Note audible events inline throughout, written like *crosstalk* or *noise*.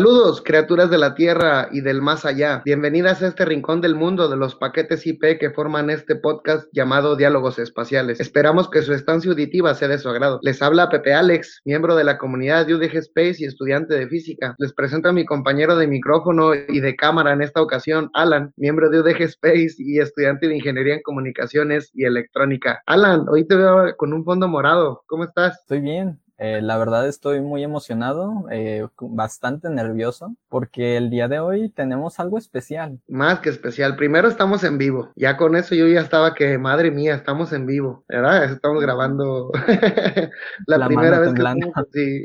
Saludos, criaturas de la Tierra y del más allá. Bienvenidas a este rincón del mundo de los paquetes IP que forman este podcast llamado Diálogos Espaciales. Esperamos que su estancia auditiva sea de su agrado. Les habla Pepe Alex, miembro de la comunidad de UDG Space y estudiante de física. Les presento a mi compañero de micrófono y de cámara en esta ocasión, Alan, miembro de UDG Space y estudiante de Ingeniería en Comunicaciones y Electrónica. Alan, hoy te veo con un fondo morado. ¿Cómo estás? Estoy bien. Eh, la verdad estoy muy emocionado, eh, bastante nervioso, porque el día de hoy tenemos algo especial. Más que especial. Primero estamos en vivo. Ya con eso yo ya estaba que, madre mía, estamos en vivo. ¿Verdad? Estamos grabando *laughs* la, primera vez que estamos, sí,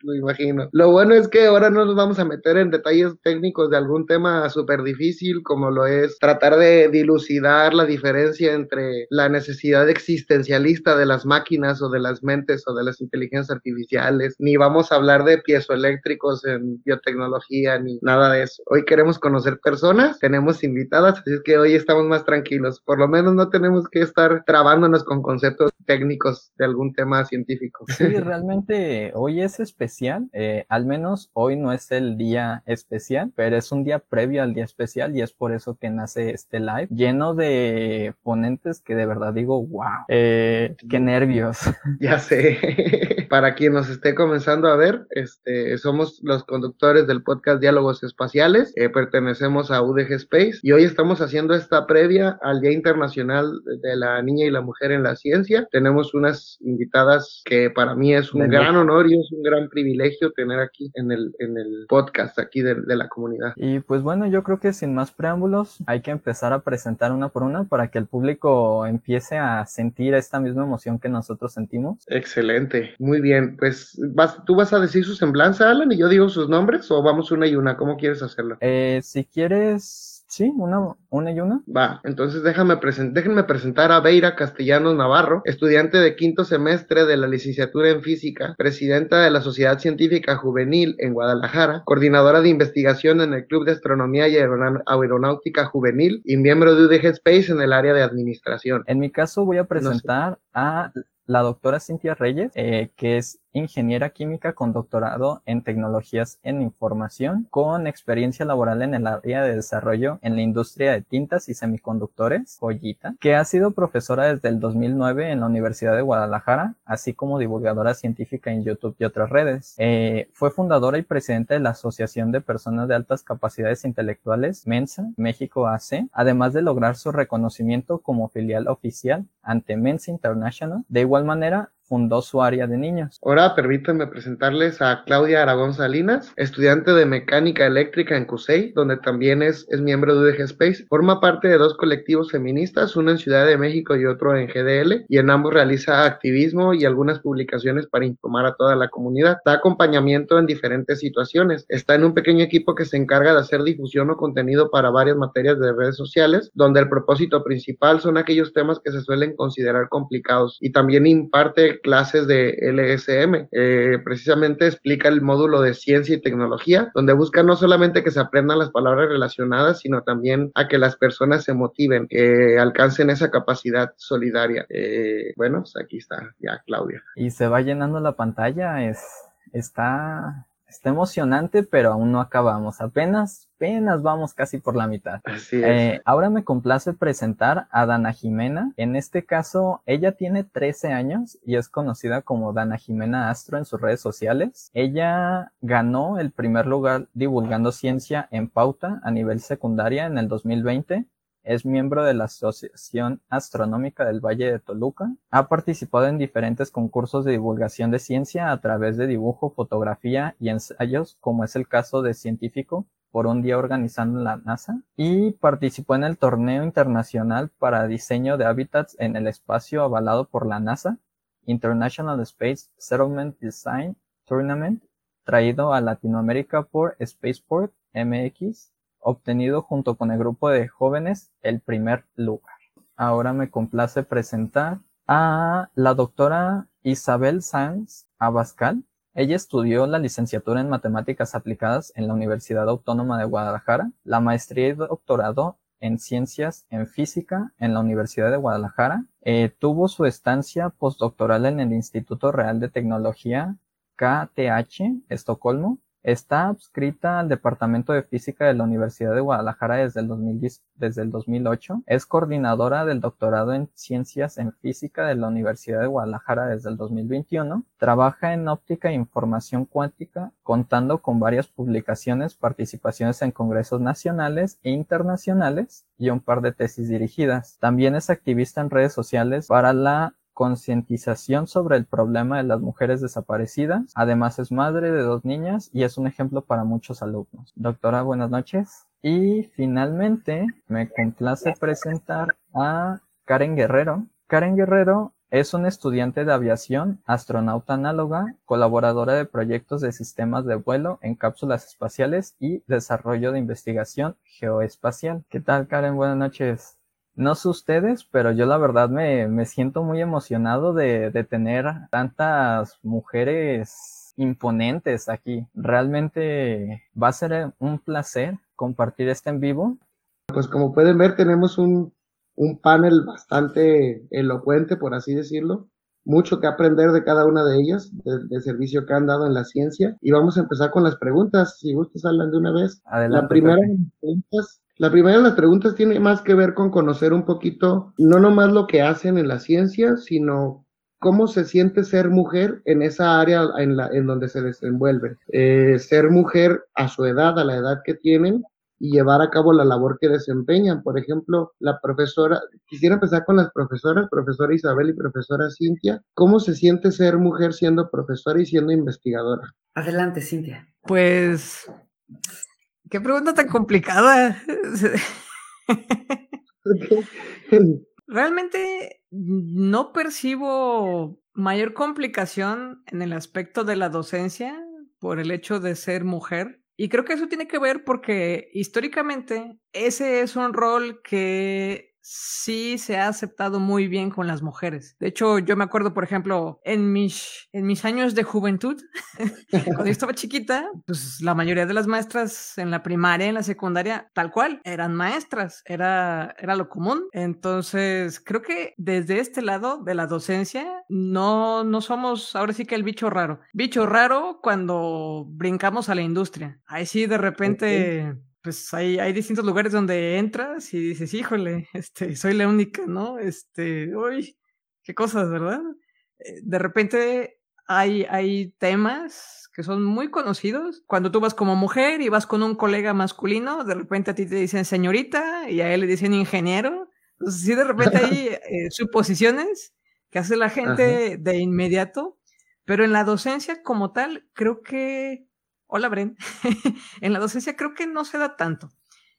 lo *laughs* imagino. Lo bueno es que ahora no nos vamos a meter en detalles técnicos de algún tema súper difícil, como lo es tratar de dilucidar la diferencia entre la necesidad existencialista de las máquinas o de las mentes o de las inteligencias artificiales, ni vamos a hablar de piezoeléctricos en biotecnología, ni nada de eso. Hoy queremos conocer personas, tenemos invitadas, así es que hoy estamos más tranquilos. Por lo menos no tenemos que estar trabándonos con conceptos técnicos de algún tema científico. *laughs* Sí, realmente hoy es especial, eh, al menos hoy no es el día especial, pero es un día previo al día especial y es por eso que nace este live lleno de ponentes que de verdad digo, wow, eh, qué nervios. Ya sé. *laughs* para quien nos esté comenzando a ver, este, somos los conductores del podcast Diálogos Espaciales, eh, pertenecemos a UDG Space y hoy estamos haciendo esta previa al Día Internacional de la Niña y la Mujer en la Ciencia. Tenemos unas invitadas que para mí es un gran honor y es un gran privilegio tener aquí en el, en el podcast aquí de, de la comunidad. Y pues bueno, yo creo que sin más preámbulos hay que empezar a presentar una por una para que el público empiece a sentir esta misma emoción que nosotros sentimos. Excelente, muy bien pues vas, tú vas a decir su semblanza, Alan, y yo digo sus nombres, o vamos una y una, ¿cómo quieres hacerlo? Eh, si quieres, Sí, una, una y una. Va, entonces déjame déjenme presentar a Beira Castellanos Navarro, estudiante de quinto semestre de la licenciatura en física, presidenta de la Sociedad Científica Juvenil en Guadalajara, coordinadora de investigación en el Club de Astronomía y Aeronáutica Juvenil y miembro de UDG Space en el área de administración. En mi caso voy a presentar a la doctora Cintia Reyes, eh, que es ingeniera química con doctorado en tecnologías en información, con experiencia laboral en el área de desarrollo en la industria de tintas y semiconductores, joyita, que ha sido profesora desde el 2009 en la Universidad de Guadalajara, así como divulgadora científica en YouTube y otras redes. Eh, fue fundadora y presidenta de la Asociación de Personas de Altas Capacidades Intelectuales, Mensa, México AC, además de lograr su reconocimiento como filial oficial ante Mensa International. De igual manera, fundó su área de niños. Ahora permítanme presentarles a Claudia Aragón Salinas, estudiante de mecánica eléctrica en CUSEI, donde también es, es miembro de UDG Space. Forma parte de dos colectivos feministas, uno en Ciudad de México y otro en GDL, y en ambos realiza activismo y algunas publicaciones para informar a toda la comunidad. Da acompañamiento en diferentes situaciones. Está en un pequeño equipo que se encarga de hacer difusión o contenido para varias materias de redes sociales, donde el propósito principal son aquellos temas que se suelen considerar complicados y también imparte clases de LSM. Eh, precisamente explica el módulo de ciencia y tecnología, donde busca no solamente que se aprendan las palabras relacionadas, sino también a que las personas se motiven, que alcancen esa capacidad solidaria. Eh, bueno, pues aquí está ya Claudia. Y se va llenando la pantalla, es, está Está emocionante, pero aún no acabamos. Apenas, apenas vamos casi por la mitad. Así es. Eh, ahora me complace presentar a Dana Jimena. En este caso, ella tiene 13 años y es conocida como Dana Jimena Astro en sus redes sociales. Ella ganó el primer lugar divulgando ciencia en pauta a nivel secundaria en el 2020 es miembro de la Asociación Astronómica del Valle de Toluca. Ha participado en diferentes concursos de divulgación de ciencia a través de dibujo, fotografía y ensayos, como es el caso de Científico por un día organizando la NASA. Y participó en el torneo internacional para diseño de hábitats en el espacio avalado por la NASA, International Space Settlement Design Tournament traído a Latinoamérica por Spaceport MX, obtenido junto con el grupo de jóvenes el primer lugar. Ahora me complace presentar a la doctora Isabel Sanz Abascal. Ella estudió la licenciatura en matemáticas aplicadas en la Universidad Autónoma de Guadalajara, la maestría y doctorado en ciencias en física en la Universidad de Guadalajara. Eh, tuvo su estancia postdoctoral en el Instituto Real de Tecnología KTH, Estocolmo, Está adscrita al Departamento de Física de la Universidad de Guadalajara desde el, 2008. Es coordinadora del doctorado en Ciencias en Física de la Universidad de Guadalajara desde el 2021. Trabaja en óptica e información cuántica, contando con varias publicaciones, participaciones en congresos nacionales e internacionales y un par de tesis dirigidas. También es activista en redes sociales para la concientización sobre el problema de las mujeres desaparecidas. Además es madre de dos niñas y es un ejemplo para muchos alumnos. Doctora, buenas noches. Y finalmente me complace presentar a Karen Guerrero. Karen Guerrero es una estudiante de aviación, astronauta análoga, colaboradora de proyectos de sistemas de vuelo en cápsulas espaciales y desarrollo de investigación geoespacial. ¿Qué tal, Karen? Buenas noches. No sé ustedes, pero yo la verdad me, me siento muy emocionado de, de tener tantas mujeres imponentes aquí. Realmente va a ser un placer compartir este en vivo. Pues como pueden ver, tenemos un, un panel bastante elocuente, por así decirlo. Mucho que aprender de cada una de ellas, del servicio que han dado en la ciencia. Y vamos a empezar con las preguntas. Si gustas, hablan de una vez. Adelante, la primera preguntas la primera de las preguntas tiene más que ver con conocer un poquito, no nomás lo que hacen en la ciencia, sino cómo se siente ser mujer en esa área en, la, en donde se desenvuelve. Eh, ser mujer a su edad, a la edad que tienen, y llevar a cabo la labor que desempeñan. Por ejemplo, la profesora, quisiera empezar con las profesoras, profesora Isabel y profesora Cintia. ¿Cómo se siente ser mujer siendo profesora y siendo investigadora? Adelante, Cintia. Pues Qué pregunta tan complicada. *laughs* *laughs* Realmente no percibo mayor complicación en el aspecto de la docencia por el hecho de ser mujer. Y creo que eso tiene que ver porque históricamente ese es un rol que sí se ha aceptado muy bien con las mujeres. De hecho, yo me acuerdo, por ejemplo, en mis, en mis años de juventud, *laughs* cuando yo *laughs* estaba chiquita, pues la mayoría de las maestras en la primaria, en la secundaria, tal cual, eran maestras, era, era lo común. Entonces, creo que desde este lado de la docencia, no, no somos ahora sí que el bicho raro. Bicho raro cuando brincamos a la industria. Ahí sí, de repente pues hay, hay distintos lugares donde entras y dices, híjole, este, soy la única, ¿no? Este, uy, qué cosas, ¿verdad? Eh, de repente hay, hay temas que son muy conocidos. Cuando tú vas como mujer y vas con un colega masculino, de repente a ti te dicen señorita y a él le dicen ingeniero. Entonces, sí, de repente hay *laughs* eh, suposiciones que hace la gente de inmediato, pero en la docencia como tal, creo que Hola, Bren. *laughs* en la docencia creo que no se da tanto.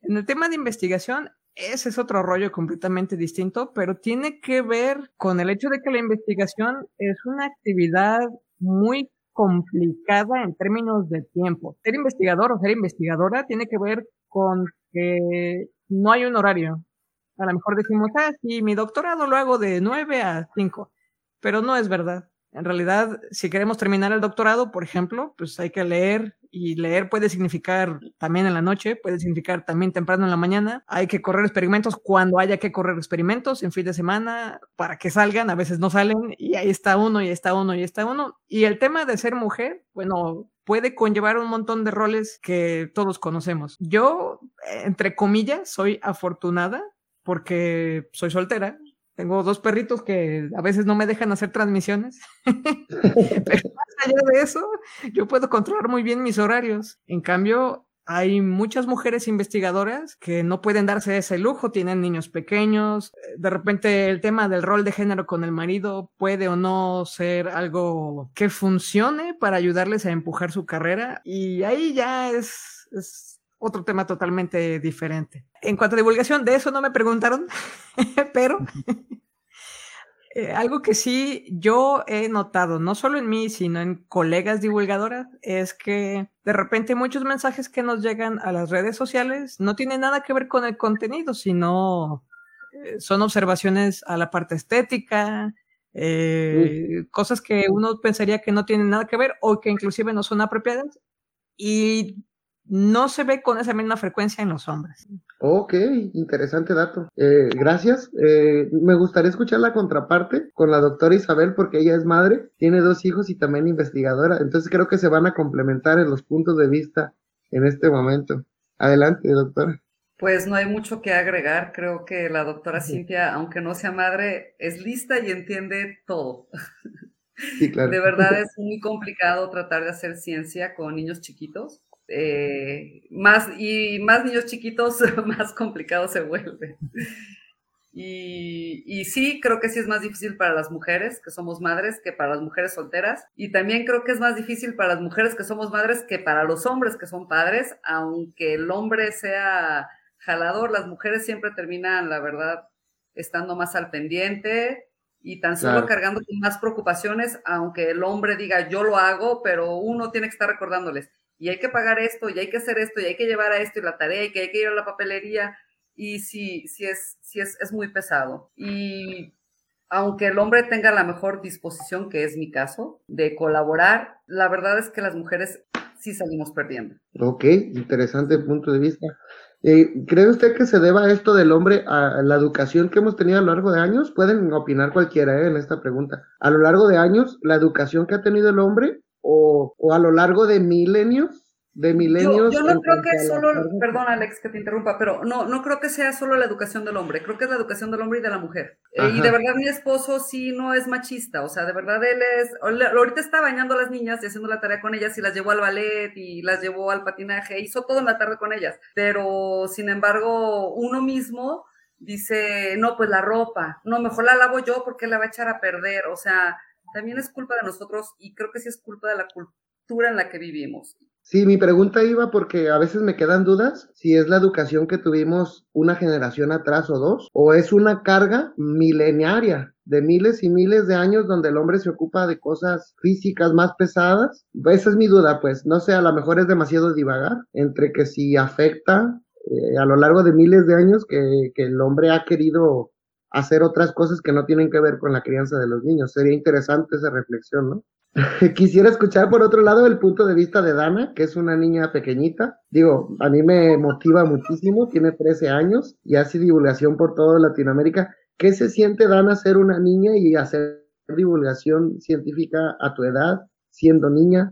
En el tema de investigación, ese es otro rollo completamente distinto, pero tiene que ver con el hecho de que la investigación es una actividad muy complicada en términos de tiempo. Ser investigador o ser investigadora tiene que ver con que no hay un horario. A lo mejor decimos, ah, sí, mi doctorado lo hago de 9 a 5, pero no es verdad. En realidad, si queremos terminar el doctorado, por ejemplo, pues hay que leer y leer puede significar también en la noche, puede significar también temprano en la mañana. Hay que correr experimentos cuando haya que correr experimentos en fin de semana para que salgan, a veces no salen y ahí está uno y está uno y está uno. Y el tema de ser mujer, bueno, puede conllevar un montón de roles que todos conocemos. Yo, entre comillas, soy afortunada porque soy soltera, tengo dos perritos que a veces no me dejan hacer transmisiones. *laughs* Pero *laughs* más allá de eso, yo puedo controlar muy bien mis horarios. En cambio, hay muchas mujeres investigadoras que no pueden darse ese lujo, tienen niños pequeños. De repente el tema del rol de género con el marido puede o no ser algo que funcione para ayudarles a empujar su carrera. Y ahí ya es, es otro tema totalmente diferente. En cuanto a divulgación, de eso no me preguntaron, *laughs* pero *laughs* Eh, algo que sí yo he notado, no solo en mí, sino en colegas divulgadoras, es que de repente muchos mensajes que nos llegan a las redes sociales no tienen nada que ver con el contenido, sino eh, son observaciones a la parte estética, eh, cosas que uno pensaría que no tienen nada que ver o que inclusive no son apropiadas. Y no se ve con esa misma frecuencia en los hombres. Ok, interesante dato. Eh, gracias. Eh, me gustaría escuchar la contraparte con la doctora Isabel porque ella es madre, tiene dos hijos y también investigadora. Entonces creo que se van a complementar en los puntos de vista en este momento. Adelante, doctora. Pues no hay mucho que agregar. Creo que la doctora Cintia, aunque no sea madre, es lista y entiende todo. Sí, claro. De verdad es muy complicado tratar de hacer ciencia con niños chiquitos eh, más y más niños chiquitos, *laughs* más complicado se vuelve. Y, y, sí, creo que sí es más difícil para las mujeres que somos madres que para las mujeres solteras. Y también creo que es más difícil para las mujeres que somos madres que para los hombres que son padres, aunque el hombre sea jalador, las mujeres siempre terminan, la verdad, estando más al pendiente y tan solo cargando con más preocupaciones, aunque el hombre diga yo lo hago, pero uno tiene que estar recordándoles, y hay que pagar esto, y hay que hacer esto, y hay que llevar a esto, y la tarea, y que hay que ir a la papelería, y sí, sí es, sí es, es muy pesado. Y aunque el hombre tenga la mejor disposición, que es mi caso, de colaborar, la verdad es que las mujeres sí salimos perdiendo. Ok, interesante punto de vista. Eh, ¿Cree usted que se deba esto del hombre a la educación que hemos tenido a lo largo de años? Pueden opinar cualquiera eh, en esta pregunta. A lo largo de años, la educación que ha tenido el hombre o, o a lo largo de milenios de milenios. Yo, no creo que solo, perdón Alex que te interrumpa, pero no, no creo que sea solo la educación del hombre, creo que es la educación del hombre y de la mujer. Eh, y de verdad mi esposo sí no es machista, o sea, de verdad él es, ahorita está bañando a las niñas y haciendo la tarea con ellas y las llevó al ballet y las llevó al patinaje, hizo todo en la tarde con ellas, pero sin embargo uno mismo dice, no, pues la ropa, no, mejor la lavo yo porque la va a echar a perder, o sea, también es culpa de nosotros y creo que sí es culpa de la cultura en la que vivimos. Sí, mi pregunta iba porque a veces me quedan dudas si es la educación que tuvimos una generación atrás o dos, o es una carga milenaria de miles y miles de años donde el hombre se ocupa de cosas físicas más pesadas. Esa es mi duda, pues no sé, a lo mejor es demasiado divagar entre que si afecta eh, a lo largo de miles de años que, que el hombre ha querido hacer otras cosas que no tienen que ver con la crianza de los niños. Sería interesante esa reflexión, ¿no? *laughs* Quisiera escuchar por otro lado el punto de vista de Dana, que es una niña pequeñita. Digo, a mí me motiva muchísimo, tiene 13 años y hace divulgación por toda Latinoamérica. ¿Qué se siente Dana ser una niña y hacer divulgación científica a tu edad, siendo niña?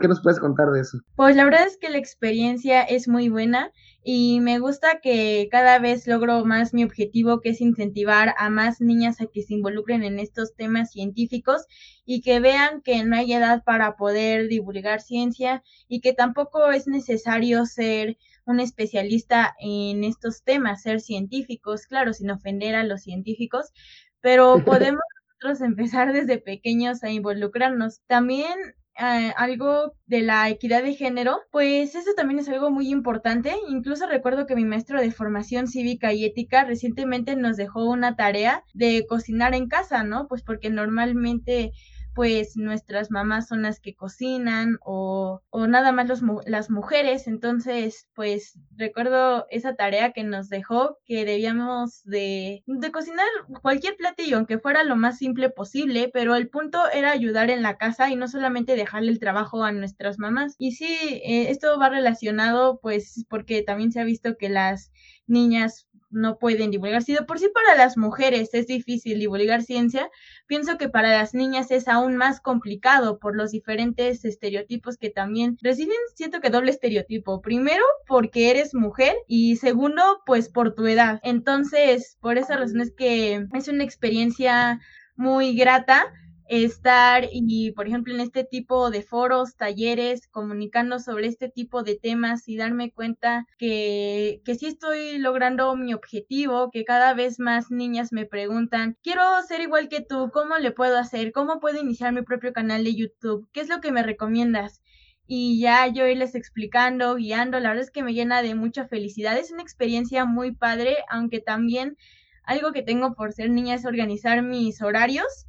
¿Qué nos puedes contar de eso? Pues la verdad es que la experiencia es muy buena y me gusta que cada vez logro más mi objetivo, que es incentivar a más niñas a que se involucren en estos temas científicos y que vean que no hay edad para poder divulgar ciencia y que tampoco es necesario ser un especialista en estos temas, ser científicos, claro, sin ofender a los científicos, pero *laughs* podemos nosotros empezar desde pequeños a involucrarnos. También eh, algo de la equidad de género, pues eso también es algo muy importante. Incluso recuerdo que mi maestro de formación cívica y ética recientemente nos dejó una tarea de cocinar en casa, ¿no? Pues porque normalmente pues nuestras mamás son las que cocinan o, o nada más los, las mujeres. Entonces, pues recuerdo esa tarea que nos dejó que debíamos de, de cocinar cualquier platillo, aunque fuera lo más simple posible, pero el punto era ayudar en la casa y no solamente dejarle el trabajo a nuestras mamás. Y sí, eh, esto va relacionado pues porque también se ha visto que las niñas no pueden divulgar. Si de por sí para las mujeres es difícil divulgar ciencia, pienso que para las niñas es aún más complicado por los diferentes estereotipos que también reciben, siento que doble estereotipo. Primero, porque eres mujer y segundo, pues por tu edad. Entonces, por esa razón es que es una experiencia muy grata estar y, por ejemplo, en este tipo de foros, talleres, comunicando sobre este tipo de temas y darme cuenta que, que sí estoy logrando mi objetivo, que cada vez más niñas me preguntan, quiero ser igual que tú, ¿cómo le puedo hacer? ¿Cómo puedo iniciar mi propio canal de YouTube? ¿Qué es lo que me recomiendas? y ya yo irles explicando, guiando, la verdad es que me llena de mucha felicidad. Es una experiencia muy padre, aunque también algo que tengo por ser niña es organizar mis horarios,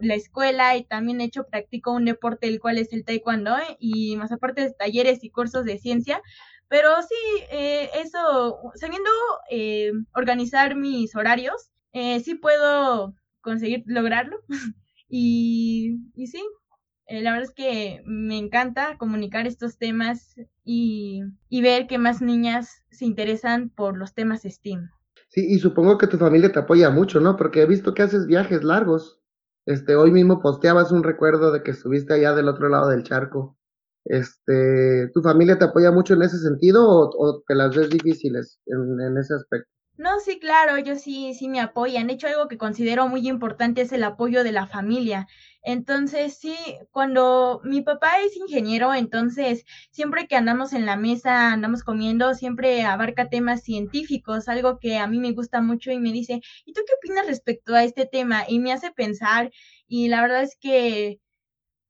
la escuela y también he hecho, practico un deporte el cual es el taekwondo ¿eh? y más aparte de talleres y cursos de ciencia, pero sí, eh, eso, sabiendo eh, organizar mis horarios, eh, sí puedo conseguir lograrlo *laughs* y, y sí, eh, la verdad es que me encanta comunicar estos temas y, y ver que más niñas se interesan por los temas STEAM. Sí, y supongo que tu familia te apoya mucho, ¿no? Porque he visto que haces viajes largos. Este, hoy mismo posteabas un recuerdo de que estuviste allá del otro lado del charco. Este, ¿tu familia te apoya mucho en ese sentido o, te las ves difíciles en, en ese aspecto? No, sí, claro, ellos sí, sí me apoyan. De hecho, algo que considero muy importante es el apoyo de la familia. Entonces, sí, cuando mi papá es ingeniero, entonces siempre que andamos en la mesa, andamos comiendo, siempre abarca temas científicos, algo que a mí me gusta mucho y me dice, ¿y tú qué opinas respecto a este tema? Y me hace pensar y la verdad es que,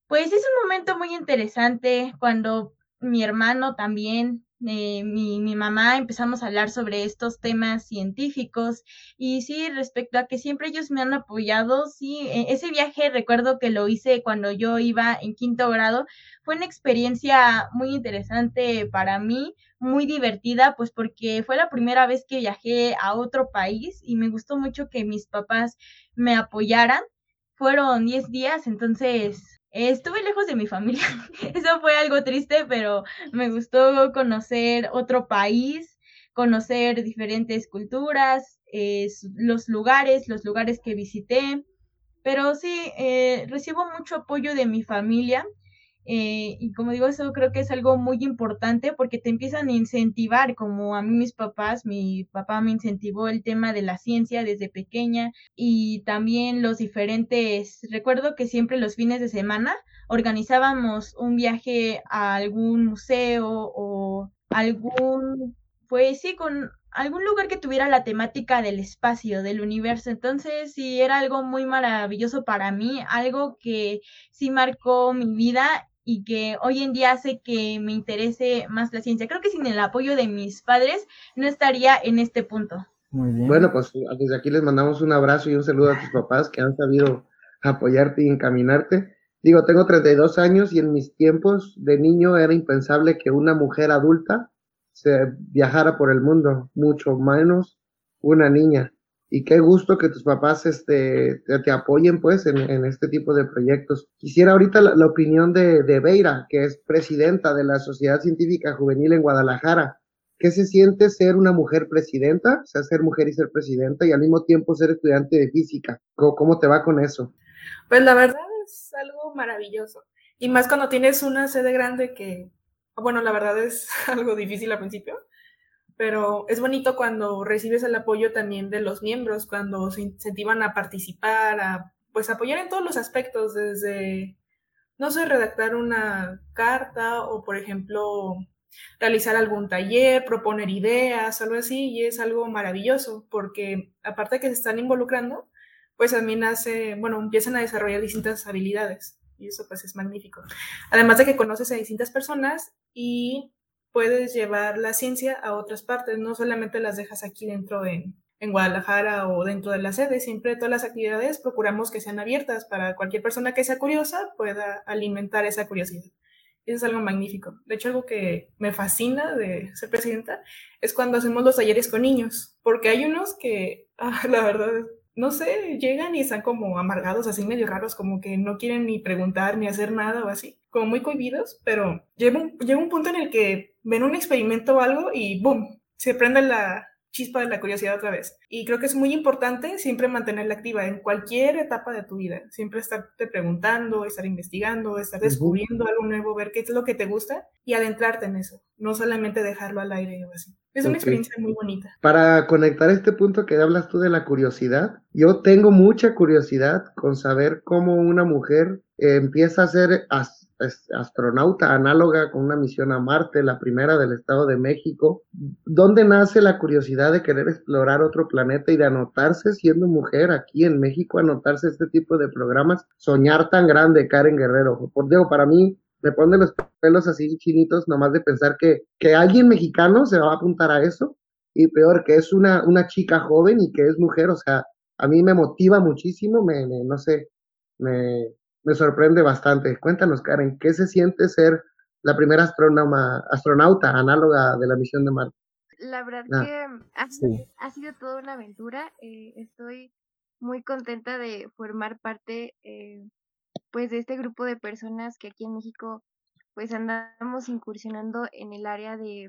pues es un momento muy interesante cuando mi hermano también eh, mi, mi, mamá empezamos a hablar sobre estos temas científicos y sí, respecto a que siempre ellos me han apoyado, sí, e, ese viaje recuerdo que lo hice cuando yo iba en quinto grado, fue una experiencia muy interesante para mí, muy divertida, pues porque fue la primera vez que viajé a otro país y me gustó mucho que mis papás me apoyaran. Fueron 10 días, entonces Estuve lejos de mi familia, *laughs* eso fue algo triste, pero me gustó conocer otro país, conocer diferentes culturas, eh, los lugares, los lugares que visité, pero sí, eh, recibo mucho apoyo de mi familia eh, y como digo, eso creo que es algo muy importante porque te empiezan a incentivar, como a mí mis papás, mi papá me incentivó el tema de la ciencia desde pequeña y también los diferentes, recuerdo que siempre los fines de semana organizábamos un viaje a algún museo o algún, pues sí, con algún lugar que tuviera la temática del espacio, del universo. Entonces, sí, era algo muy maravilloso para mí, algo que sí marcó mi vida y que hoy en día hace que me interese más la ciencia. Creo que sin el apoyo de mis padres no estaría en este punto. Muy bien. Bueno, pues desde aquí les mandamos un abrazo y un saludo a tus papás que han sabido apoyarte y encaminarte. Digo, tengo 32 años y en mis tiempos de niño era impensable que una mujer adulta se viajara por el mundo, mucho menos una niña y qué gusto que tus papás este, te, te apoyen pues en, en, este tipo de proyectos. Quisiera ahorita la, opinión de, de Beira, que es presidenta de la Sociedad Científica Juvenil en Guadalajara. ¿Qué se siente ser una mujer presidenta? O sea, ser mujer y ser presidenta y al mismo tiempo ser estudiante de física. ¿Cómo, cómo te va con eso? Pues la verdad es algo maravilloso. Y más cuando tienes una sede grande que, bueno, la verdad es *laughs* algo difícil al principio, pero es bonito cuando recibes el apoyo también de los miembros, cuando se incentivan a participar, a pues apoyar en todos los aspectos, desde, no sé, redactar una carta o, por ejemplo, realizar algún taller, proponer ideas, algo así, y es algo maravilloso, porque aparte de que se están involucrando, pues también hace, bueno, empiezan a desarrollar distintas habilidades, y eso pues es magnífico. Además de que conoces a distintas personas y puedes llevar la ciencia a otras partes, no solamente las dejas aquí dentro en, en Guadalajara o dentro de la sede, siempre todas las actividades procuramos que sean abiertas para cualquier persona que sea curiosa pueda alimentar esa curiosidad. Eso es algo magnífico. De hecho, algo que me fascina de ser presidenta es cuando hacemos los talleres con niños, porque hay unos que, *laughs* ah, la verdad, no sé, llegan y están como amargados, así medio raros, como que no quieren ni preguntar ni hacer nada o así, como muy cohibidos, pero llega un, llega un punto en el que ven un experimento o algo y ¡boom! Se prende la chispa de la curiosidad otra vez. Y creo que es muy importante siempre mantenerla activa en cualquier etapa de tu vida. Siempre estarte preguntando, estar investigando, estar descubriendo uh -huh. algo nuevo, ver qué es lo que te gusta y adentrarte en eso. No solamente dejarlo al aire o así. Es una okay. experiencia muy bonita. Para conectar este punto que hablas tú de la curiosidad, yo tengo mucha curiosidad con saber cómo una mujer eh, empieza a ser astronauta análoga con una misión a Marte, la primera del Estado de México. ¿Dónde nace la curiosidad de querer explorar otro planeta y de anotarse siendo mujer aquí en México, anotarse este tipo de programas? Soñar tan grande, Karen Guerrero. Por Diego, para mí me ponen los pelos así chinitos nomás de pensar que, que alguien mexicano se va a apuntar a eso y peor que es una, una chica joven y que es mujer, o sea, a mí me motiva muchísimo, me, no sé, me, me, sorprende bastante. Cuéntanos, Karen, ¿qué se siente ser la primera astrónoma, astronauta análoga de la misión de Marte? La verdad ah, que ha, sido toda una aventura. Eh, estoy muy contenta de formar parte eh, pues de este grupo de personas que aquí en México pues andamos incursionando en el área de,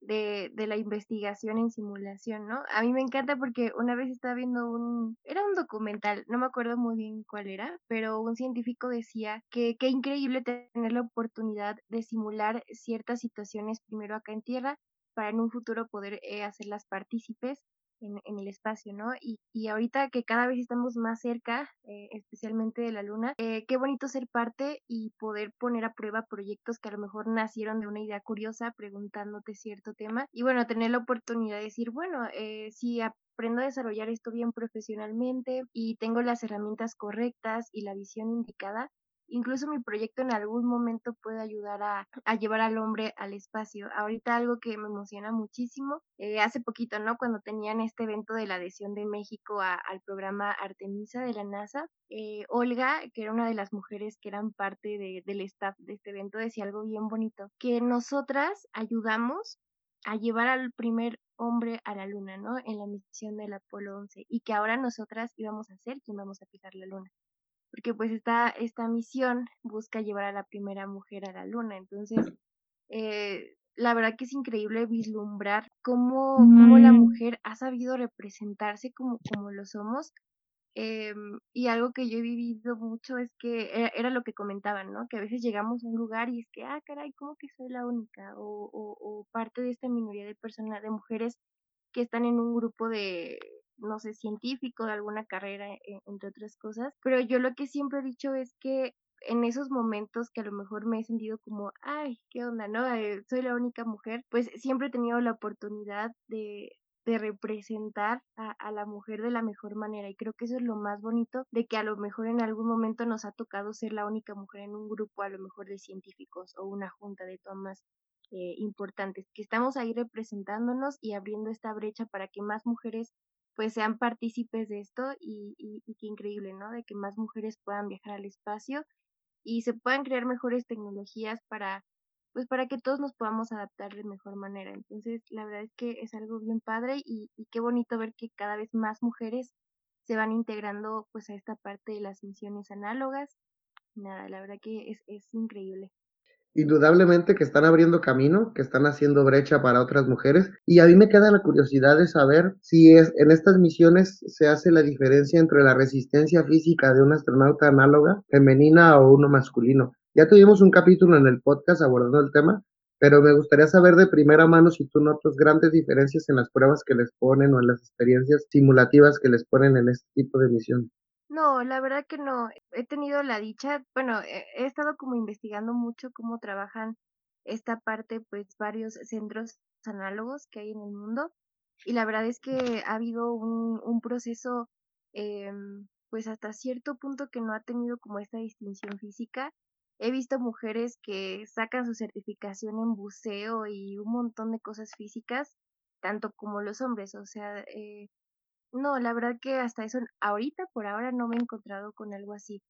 de, de, la investigación en simulación, ¿no? A mí me encanta porque una vez estaba viendo un, era un documental, no me acuerdo muy bien cuál era, pero un científico decía que qué increíble tener la oportunidad de simular ciertas situaciones primero acá en Tierra para en un futuro poder eh, hacerlas partícipes en, el espacio, ¿no? Y, y, ahorita que cada vez estamos más cerca, eh, especialmente de la Luna, eh, qué bonito ser parte y poder poner a prueba proyectos que a lo mejor nacieron de una idea curiosa, preguntándote cierto tema, y bueno, tener la oportunidad de decir, bueno, eh, si aprendo a desarrollar esto bien profesionalmente y tengo las herramientas correctas y la visión indicada, incluso mi proyecto en algún momento puede ayudar a, llevar al hombre al espacio. Ahorita algo que me emociona muchísimo, eh, hace poquito, ¿no? Cuando tenían este evento de la adhesión de México al programa Artemisa de la NASA, eh, Olga, que era una de las mujeres que eran parte del staff de este evento, decía algo bien bonito, que nosotras ayudamos a llevar al primer hombre a la luna, ¿no? En la misión del Apolo 11 y que ahora nosotras íbamos a ser quien vamos a pisar la luna porque pues esta, esta misión busca llevar a la primera mujer a la luna. Entonces, eh, la verdad que es increíble vislumbrar cómo, cómo la mm. mujer ha sabido representarse como, como lo somos. Em, y algo que yo he vivido mucho es que era, lo que comentaban, ¿no? Que a veces llegamos a un lugar y es que, ah, caray, ¿cómo que soy la única? O, o, o parte de esta minoría de personas, de mujeres que están en un grupo de, no sé, científico, de alguna carrera, e, entre otras cosas. Pero yo lo que siempre he dicho es que en esos momentos que a lo mejor me he sentido como, ay, qué onda, ¿no? Eh, soy la única mujer, pues siempre he tenido la oportunidad de, representar a, a, la mujer de la mejor manera y creo que eso es lo más bonito de que a lo mejor en algún momento nos ha tocado ser la única mujer en un grupo a lo mejor de científicos o una junta de tomas eh, importantes que estamos ahí representándonos y abriendo esta brecha para que más mujeres pues sean partícipes de esto y, y, qué increíble, ¿no? De que más mujeres puedan viajar al espacio y se puedan crear mejores tecnologías para pues para que todos nos podamos adaptar de mejor manera. Entonces, la verdad es que es algo bien padre y, y qué bonito ver que cada vez más mujeres se van integrando pues a esta parte de las misiones análogas. Nada, la verdad que es, es increíble indudablemente que están abriendo camino, que están haciendo brecha para otras mujeres. Y a mí me queda la curiosidad de saber si es, en estas misiones se hace la diferencia entre la resistencia física de un astronauta análoga femenina o uno masculino. Ya tuvimos un capítulo en el podcast abordando el tema, pero me gustaría saber de primera mano si tú notas grandes diferencias en las pruebas que les ponen o en las experiencias simulativas que les ponen en este tipo de misión. No, la verdad que no. He tenido la dicha, bueno, he, estado como investigando mucho cómo trabajan esta parte, pues varios centros análogos que hay en el mundo. Y la verdad es que ha habido un, un proceso, eh, pues hasta cierto punto que no ha tenido como esta distinción física. He visto mujeres que sacan su certificación en buceo y un montón de cosas físicas, tanto como los hombres. O sea, eh, no, la verdad que hasta eso, ahorita por ahora no me he encontrado con algo así.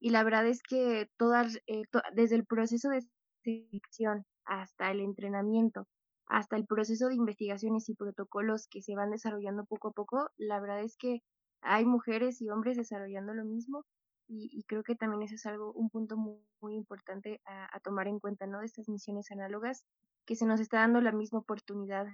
Y la verdad es que todas, eh, desde el proceso de selección hasta el entrenamiento, hasta el proceso de investigaciones y protocolos que se van desarrollando poco a poco, la verdad es que hay mujeres y hombres desarrollando lo mismo y, creo que también eso es algo, un punto muy, muy importante a, a, tomar en cuenta, ¿no? De estas misiones análogas, que se nos está dando la misma oportunidad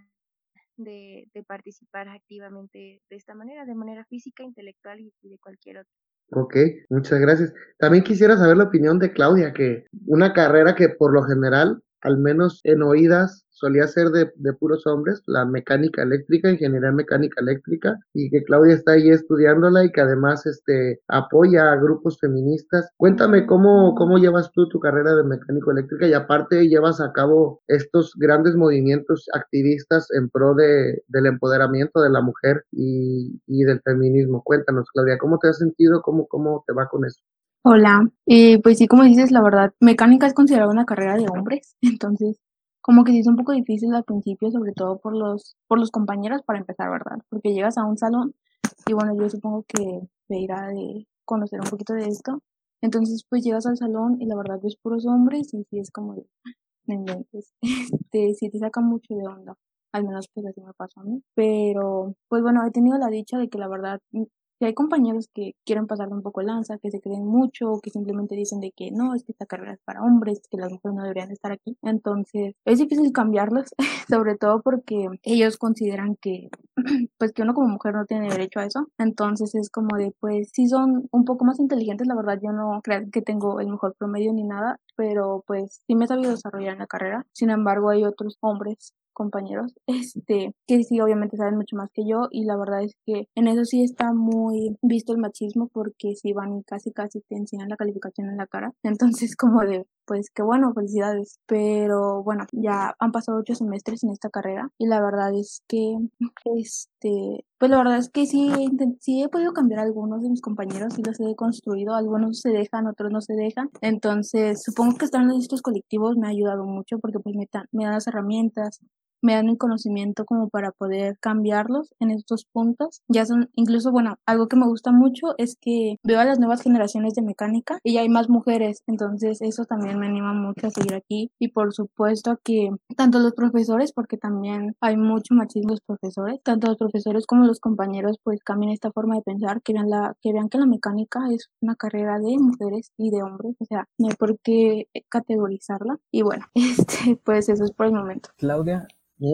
de, participar activamente de esta manera, de manera física, intelectual y, de cualquier otra. Ok, muchas gracias. También quisiera saber la opinión de Claudia, que una carrera que por lo general, al menos en oídas, solía ser de, puros hombres, la mecánica eléctrica, ingeniería mecánica eléctrica, y que Claudia está ahí estudiándola y que además este, apoya a grupos feministas. Cuéntame cómo, cómo llevas tú tu carrera de mecánico eléctrica y aparte llevas a cabo estos grandes movimientos activistas en pro de, del empoderamiento de la mujer y, y del feminismo. Cuéntanos, Claudia, ¿cómo te has sentido? ¿Cómo, cómo te va con eso? Hola, eh, pues sí, como dices, la verdad, mecánica es considerada una carrera de hombres, *laughs* entonces como que sí es un poco difícil al principio, sobre todo por los, por los compañeros para empezar, ¿verdad? Porque llegas a un salón y bueno, yo supongo que te irá de conocer un poquito de esto. Entonces, pues llegas al salón y la verdad ves puros hombres y sí es como de, inventes, *laughs* este, sí te saca mucho de onda. Al menos pues así me pasó a mí. Pero, pues bueno, he tenido la dicha de que la verdad si hay compañeros que quieren pasar un poco lanza, que se creen mucho, que simplemente dicen de que no, es que esta carrera es para hombres, que las mujeres no deberían estar aquí. Entonces, es difícil cambiarlos, *laughs* sobre todo porque ellos consideran que, *clears throat* pues que uno como mujer no tiene derecho a eso. Entonces, es como de, pues, si son un poco más inteligentes, la verdad yo no creo que tengo el mejor promedio ni nada, pero pues sí me he sabido desarrollar en la carrera. Sin embargo, hay otros hombres compañeros, *laughs* este, que sí, obviamente saben mucho más que yo y la verdad es que en eso sí está muy visto el machismo porque si van y casi casi te enseñan la calificación en la cara, *laughs* entonces como de, pues qué bueno, felicidades, pero bueno, ya han pasado ocho semestres en esta carrera y la verdad es que, este, pues la verdad es que sí, sí he podido cambiar algunos de mis compañeros, y los he construido, algunos se dejan, otros no se dejan. Entonces, supongo que estar en estos colectivos me ha ayudado mucho porque pues me, me dan las herramientas, me dan el conocimiento como para poder cambiarlos en estos puntos. Ya son, incluso, bueno, algo que me gusta mucho es que veo a las nuevas generaciones de mecánica y ya hay más mujeres, entonces eso también me anima mucho a seguir aquí y por supuesto que tanto los profesores, porque también hay mucho machismo los profesores, tanto los profesores como los compañeros pues cambien esta forma de pensar, que vean, la, que vean que la mecánica es una carrera de mujeres y de hombres, o sea, no hay por qué categorizarla y bueno, *laughs* este, pues eso es por el momento. Claudia,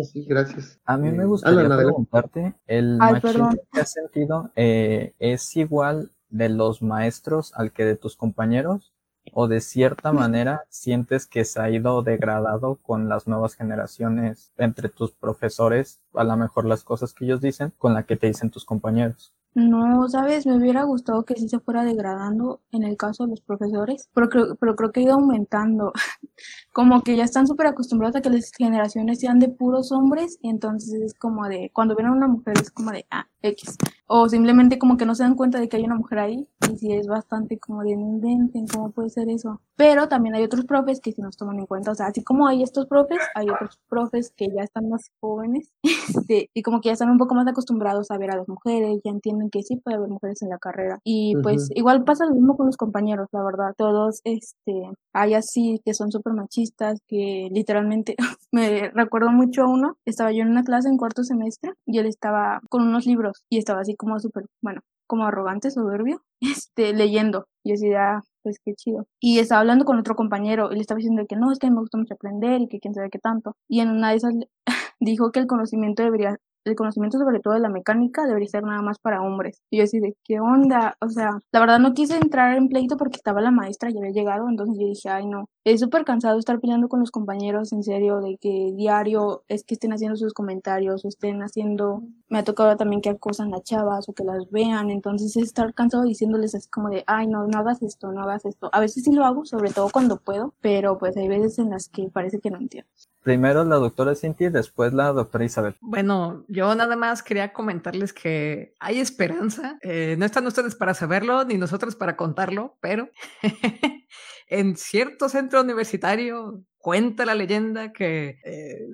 sí, gracias. A mí me eh, gustaría preguntarte, ¿el machismo que has sentido eh, es igual de los maestros al que de tus compañeros? ¿O de cierta manera sientes que se ha ido degradado con las nuevas generaciones entre tus profesores, a lo mejor las cosas que ellos dicen, con la que te dicen tus compañeros? No, sabes, me hubiera gustado que sí se fuera degradando en el caso de los profesores, pero creo, pero creo que ha ido aumentando. *laughs* como que ya están súper acostumbrados a que las generaciones sean de puros hombres y entonces es como de, cuando ven a una mujer es como de, ah, X. O simplemente como que no se dan cuenta de que hay una mujer ahí y sí es bastante como de, no inventen, ¿cómo puede ser eso? Pero también hay otros profes que sí nos toman en cuenta, o sea, así como hay estos profes, hay otros profes que ya están más jóvenes *laughs* este, y como que ya están un poco más acostumbrados a ver a las mujeres, ya entienden que sí puede haber mujeres en la carrera. Y pues igual pasa lo mismo con los compañeros, la verdad, todos, este, hay así que son súper machistas, que literalmente *laughs* me recuerdo mucho a uno, estaba yo en una clase en cuarto semestre y él estaba con unos libros y estaba así como súper, bueno, como arrogante, soberbio, *laughs* este, leyendo. Y decía, ah, pues qué chido. Y estaba hablando con otro compañero y le estaba diciendo que no, es que me gusta mucho aprender y que quién sabe qué tanto. Y en una de esas *laughs* dijo que el conocimiento debería el conocimiento sobre todo de la mecánica debería ser nada más para hombres. Y yo así de, ¿qué onda? O sea, la verdad no quise entrar en pleito porque estaba la maestra y había llegado, entonces yo dije, ay no, es súper cansado estar peleando con los compañeros, en serio, de que diario es que estén haciendo sus comentarios o estén haciendo, me ha tocado también que acosan a chavas o que las vean, entonces es estar cansado diciéndoles así como de, ay no, no hagas esto, no hagas esto. A veces sí lo hago, sobre todo cuando puedo, pero pues hay veces en las que parece que no entiendo. Primero la doctora Cintia y después la doctora Isabel. Bueno, yo nada más quería comentarles que hay esperanza. Eh, no están ustedes para saberlo ni nosotros para contarlo, pero *laughs* en cierto centro universitario cuenta la leyenda que eh,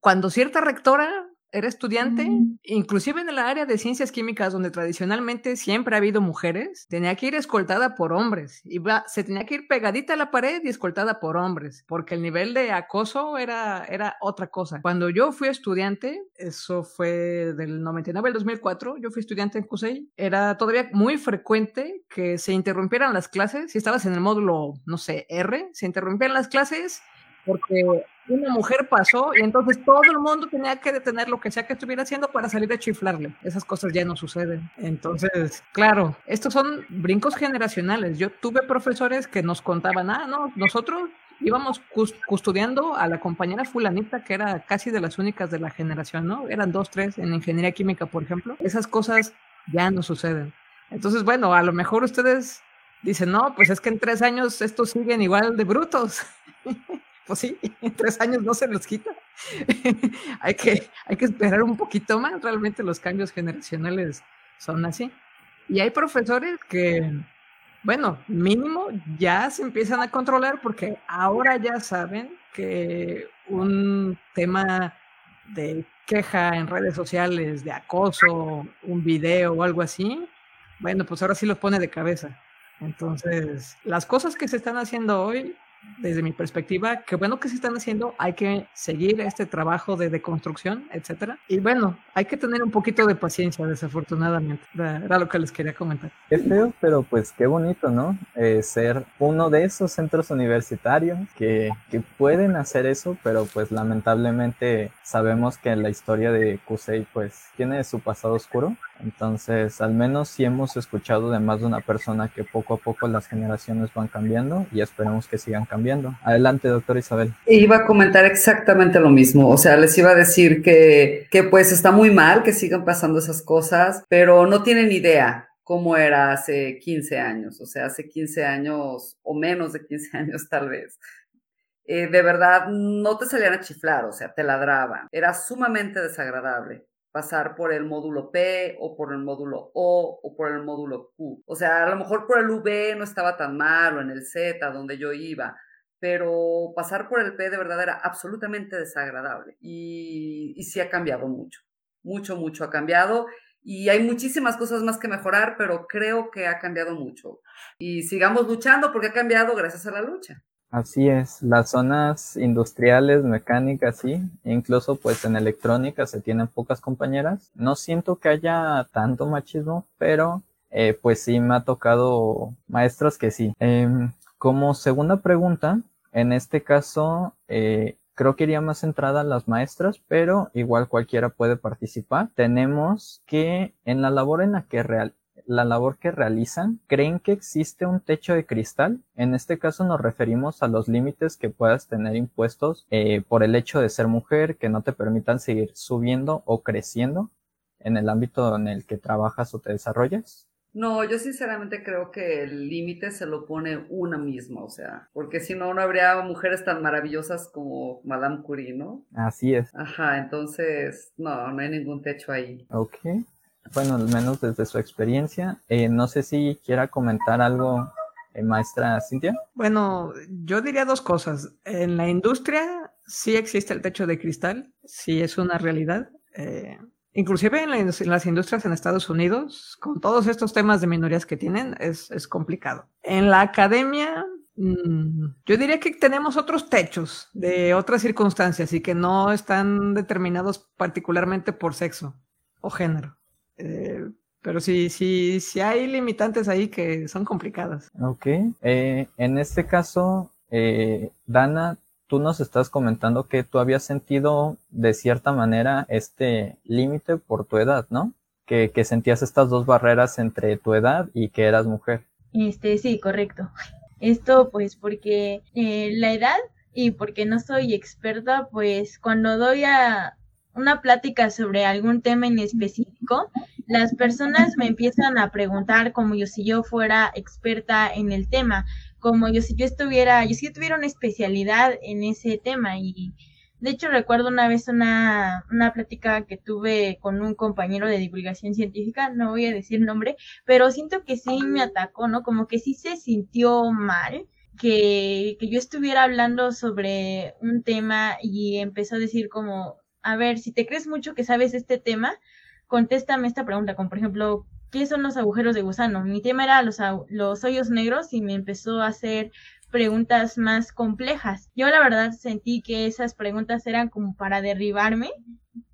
cuando cierta rectora era estudiante, mm. inclusive en el área de ciencias químicas, donde tradicionalmente siempre ha habido mujeres, tenía que ir escoltada por hombres. Iba, se tenía que ir pegadita a la pared y escoltada por hombres, porque el nivel de acoso era, era otra cosa. Cuando yo fui estudiante, eso fue del 99 al 2004, yo fui estudiante en CUSEI, era todavía muy frecuente que se interrumpieran las clases. Si estabas en el módulo, no sé, R, se interrumpían las clases porque una mujer pasó y entonces todo el mundo tenía que detener lo que sea que estuviera haciendo para salir a chiflarle. Esas cosas ya no suceden. Entonces, claro, estos son brincos generacionales. Yo tuve profesores que nos contaban, ah, no, nosotros íbamos custodiando a la compañera fulanita que era casi de las únicas de la generación, ¿no? Eran dos, tres en ingeniería química, por ejemplo. Esas cosas ya no suceden. Entonces, bueno, a lo mejor ustedes dicen, no, pues es que en tres años estos siguen igual de brutos. *laughs* pues sí, *laughs* tres años no se los quita. *laughs* hay, que, hay que esperar un poquito más. Realmente los cambios generacionales son así. Y hay profesores que, bueno, mínimo ya se empiezan a controlar porque ahora ya saben que un tema de queja en redes sociales, de acoso, un video o algo así, bueno, pues ahora sí los pone de cabeza. Entonces, las cosas que se están haciendo hoy desde mi perspectiva, qué bueno que se están haciendo, hay que seguir este trabajo de deconstrucción, etcétera. Y bueno, hay que tener un poquito de paciencia, desafortunadamente. Era lo que les quería comentar. Qué feo, pero pues qué bonito, ¿no? Eh, ser uno de esos centros universitarios que, que pueden hacer eso, pero pues lamentablemente sabemos que la historia de Kusei pues tiene su pasado oscuro. Entonces, al menos si hemos escuchado de más de una persona que poco a poco las generaciones van cambiando y esperemos que sigan cambiando. Adelante, doctor Isabel. Iba a comentar exactamente lo mismo. O sea, les iba a decir que, que pues está muy mal que sigan pasando esas cosas, pero no tienen idea cómo era hace 15 años, o sea, hace 15 años o menos de 15 *laughs* años tal vez. Eh, de verdad, no te salían a chiflar, o sea, te ladraban. Era sumamente desagradable pasar por el módulo P o por el módulo O o por el módulo Q. O sea, a lo mejor por el V no estaba tan mal o en el Z donde yo iba, pero pasar por el P de verdad era absolutamente desagradable y, y sí ha cambiado mucho, mucho, mucho ha cambiado y hay muchísimas cosas más que mejorar, pero creo que ha cambiado mucho. Y sigamos luchando porque ha cambiado gracias a la lucha. Así es, las zonas industriales, mecánicas, sí, incluso pues en electrónica se tienen pocas compañeras. No siento que haya tanto machismo, pero eh, pues sí me ha tocado maestros que sí. Em, como segunda pregunta, en este caso eh, creo que iría más centrada a las maestras, pero igual cualquiera puede participar. Tenemos que en la labor en la que real la labor que realizan, creen que existe un techo de cristal. En este caso nos referimos a los límites que puedas tener impuestos eh, por el hecho de ser mujer, que no te permitan seguir subiendo o creciendo en el ámbito en el que trabajas o te desarrollas. No, yo sinceramente creo que el límite se lo pone una misma, o sea, porque si no, no habría mujeres tan maravillosas como Madame Curie, ¿no? Así es. Ajá, entonces, no, no hay ningún techo ahí. Ok bueno, al menos desde su experiencia. Eh, no sé si quiera comentar algo, eh, maestra Cintia. Bueno, yo diría dos cosas. En la industria sí existe el techo de cristal, sí es una realidad. Eh, inclusive en, las industrias en Estados Unidos, con todos estos temas de minorías que tienen, es, es complicado. En la academia, mm, yo diría que tenemos otros techos de otras circunstancias y que no están determinados particularmente por sexo o género. Eh, pero sí, sí, sí hay limitantes ahí que son complicadas. Ok. Eh, en este caso, eh, Dana, tú nos estás comentando que tú habías sentido de cierta manera este límite por tu edad, ¿no? Que, que, sentías estas dos barreras entre tu edad y que eras mujer. Este, sí, correcto. Esto pues porque la edad y porque no soy experta, pues cuando doy a, una plática sobre algún tema en específico, las personas me empiezan a preguntar como yo si yo fuera experta en el tema, como yo si yo estuviera, yo si yo tuviera una especialidad en ese tema y de hecho recuerdo una vez una, una plática que tuve con un compañero de divulgación científica, no voy a decir nombre, pero siento que sí me atacó, ¿no? Como que sí se sintió mal. Que, que yo estuviera hablando sobre un tema y empezó a decir como, a ver, si te crees mucho que sabes este tema, contéstame esta pregunta, como por ejemplo, ¿qué son los agujeros de gusano? Mi tema era los, los hoyos negros y me empezó a hacer preguntas más complejas. Yo la verdad sentí que esas preguntas eran como para derribarme.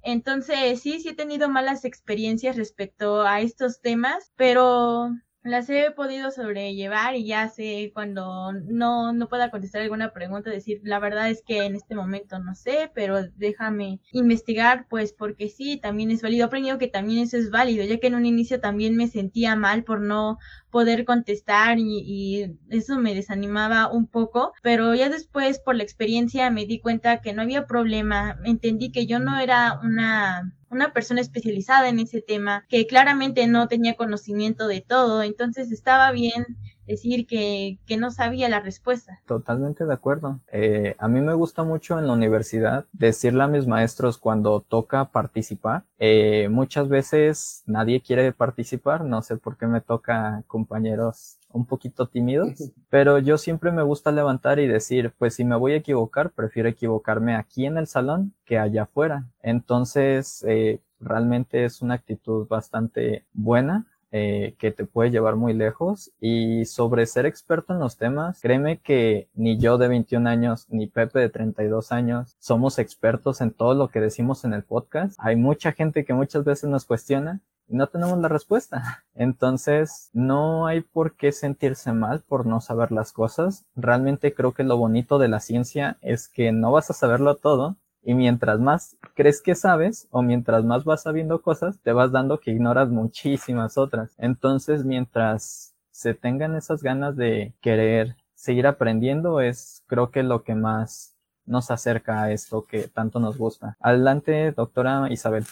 Entonces, sí, sí he tenido malas experiencias respecto a estos temas, pero las he podido sobrellevar y ya sé cuando no, no pueda contestar alguna pregunta, decir, la verdad es que en este momento no sé, pero déjame investigar, pues porque sí, también es válido. He aprendido que también eso es válido, ya que en un inicio también me sentía mal por no poder contestar y, y eso me desanimaba un poco, pero ya después por la experiencia me di cuenta que no había problema, entendí que yo no era una una persona especializada en ese tema, que claramente no tenía conocimiento de todo, entonces estaba bien decir que, que no sabía la respuesta. Totalmente de acuerdo. Eh, a mí me gusta mucho en la universidad decirle a mis maestros cuando toca participar. Eh, muchas veces nadie quiere participar, no sé por qué me toca compañeros un poquito tímidos, *laughs* pero yo siempre me gusta levantar y decir, pues si me voy a equivocar, prefiero equivocarme aquí en el salón que allá afuera. Entonces, eh, realmente es una actitud bastante buena eh, que te puede llevar muy lejos. Y sobre ser experto en los temas, créeme que ni yo de 21 años, ni Pepe de 32 años, somos expertos en todo lo que decimos en el podcast. Hay mucha gente que muchas veces nos cuestiona y no tenemos la respuesta. *laughs* Entonces, no hay por qué sentirse mal por no saber las cosas. Realmente creo que lo bonito de la ciencia es que no vas a saberlo todo, y mientras más crees que sabes o mientras más vas sabiendo cosas, te vas dando que ignoras muchísimas otras. Entonces, mientras se tengan esas ganas de querer seguir aprendiendo, es creo que lo que más nos acerca a esto que tanto nos gusta. Adelante, doctora Isabel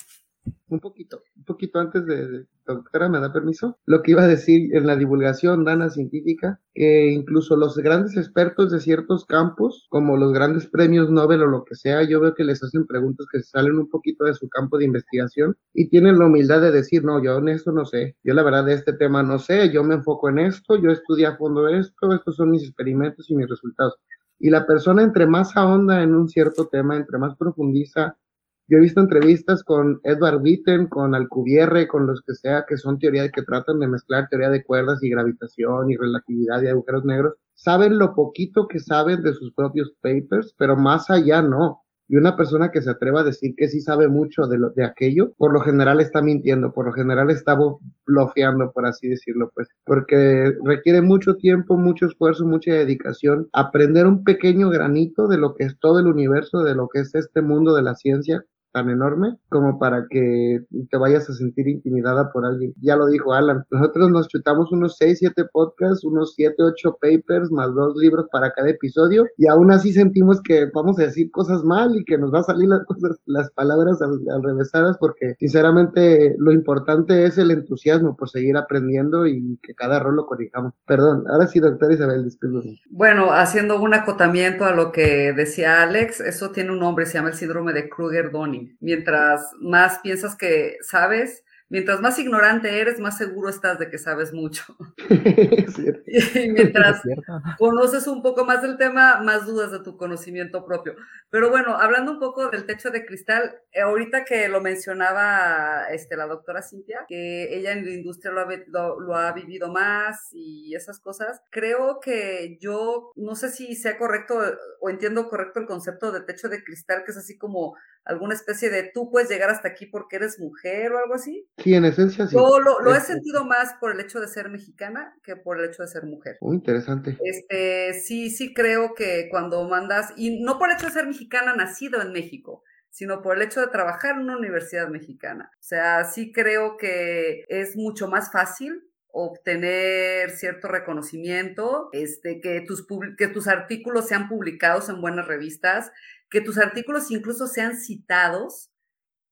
un poquito, un poquito antes de, doctora, ¿me da permiso? Lo que iba a decir en la divulgación dana científica, que incluso los grandes expertos de ciertos campos, como los grandes premios Nobel o lo que sea, yo veo que les hacen preguntas que salen un poquito de su campo de investigación y tienen la humildad de decir, no, yo en esto no sé, yo la verdad de este tema no sé, yo me enfoco en esto, yo estudié a fondo esto, estos son mis experimentos y mis resultados. Y la persona entre más ahonda en un cierto tema, entre más profundiza yo he visto entrevistas con Edward Witten, con Alcubierre, con los que sea, que son teorías que tratan de mezclar teoría de cuerdas y gravitación y relatividad y agujeros negros. Saben lo poquito que saben de sus propios papers, pero más allá no. Y una persona que se atreva a decir que sí sabe mucho de, lo, de aquello, por lo general está mintiendo, por lo general está bloqueando, por así decirlo, pues, porque requiere mucho tiempo, mucho esfuerzo, mucha dedicación, aprender un pequeño granito de lo que es todo el universo, de lo que es este mundo de la ciencia, tan enorme como para que te vayas a sentir intimidada por alguien. Ya lo dijo Alan, nosotros nos chutamos unos 6, 7 podcasts, unos 7, 8 papers, más dos libros para cada episodio y aún así sentimos que vamos a decir cosas mal y que nos va a salir las *laughs* cosas, las palabras al, revesadas porque sinceramente lo importante es el entusiasmo por seguir aprendiendo y que cada rol lo corrijamos. Perdón, ahora sí, doctora Isabel, disculpe. Bueno, haciendo un acotamiento a lo que decía Alex, eso tiene un nombre, se llama el síndrome de Kruger-Donny Mientras más piensas que sabes, mientras más ignorante eres, más seguro estás de que sabes mucho. *laughs* *laughs* y mientras *laughs* conoces un poco más del tema, más dudas de tu conocimiento propio. Pero bueno, hablando un poco del techo de cristal, eh, ahorita que lo mencionaba este, la doctora Cintia, que ella en la industria lo ha, lo ha vivido más y esas cosas, creo que yo no sé si sea correcto o entiendo correcto el concepto de techo de cristal, que es así como alguna especie de tú puedes llegar hasta aquí porque eres mujer o algo así. Sí, en esencia sí. Yo lo, he sentido más por el hecho de ser mexicana que por el hecho de ser mujer. Muy interesante. Este, sí, sí creo que cuando mandas, y no por el hecho de ser mexicana nacido en México, sino por el hecho de trabajar en una universidad mexicana. O sea, sí creo que es mucho más fácil obtener cierto reconocimiento, este, que, tus, que tus artículos sean publicados en buenas revistas, que tus artículos incluso sean citados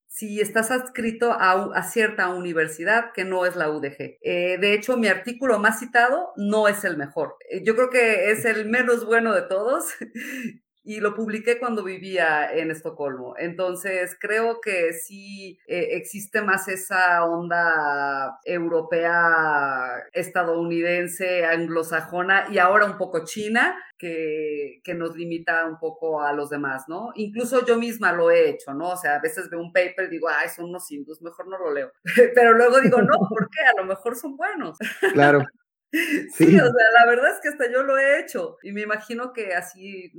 si estás adscrito a, cierta universidad que no es la UDG. Eh, de hecho, mi artículo más citado no es el mejor. Eh, yo creo que es el menos bueno de todos *laughs* y lo publiqué cuando vivía en Estocolmo. Entonces, creo que sí eh, existe más esa onda europea, estadounidense, anglosajona y ahora un poco china. Que, que, nos limita un poco a los demás, ¿no? Incluso yo misma lo he hecho, ¿no? O sea, a veces veo un paper y digo, ay, son unos hindus, mejor no lo leo. *laughs* Pero luego digo, no, *laughs* ¿por qué? A lo mejor son buenos. Claro. *laughs* Sí. o sea, la verdad es que hasta yo lo he hecho y me imagino que así,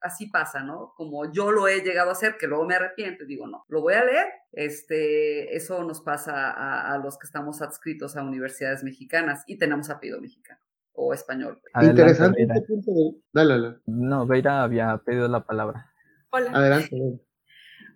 así pasa, ¿no? Como yo lo he llegado a hacer, que luego me arrepiento y digo, no, lo voy a leer. Este, eso nos pasa a, los que estamos adscritos a universidades mexicanas y tenemos apellido mexicano o español. Interesante. Este punto Dale, dale. No, Beira había pedido la palabra. Hola. Adelante.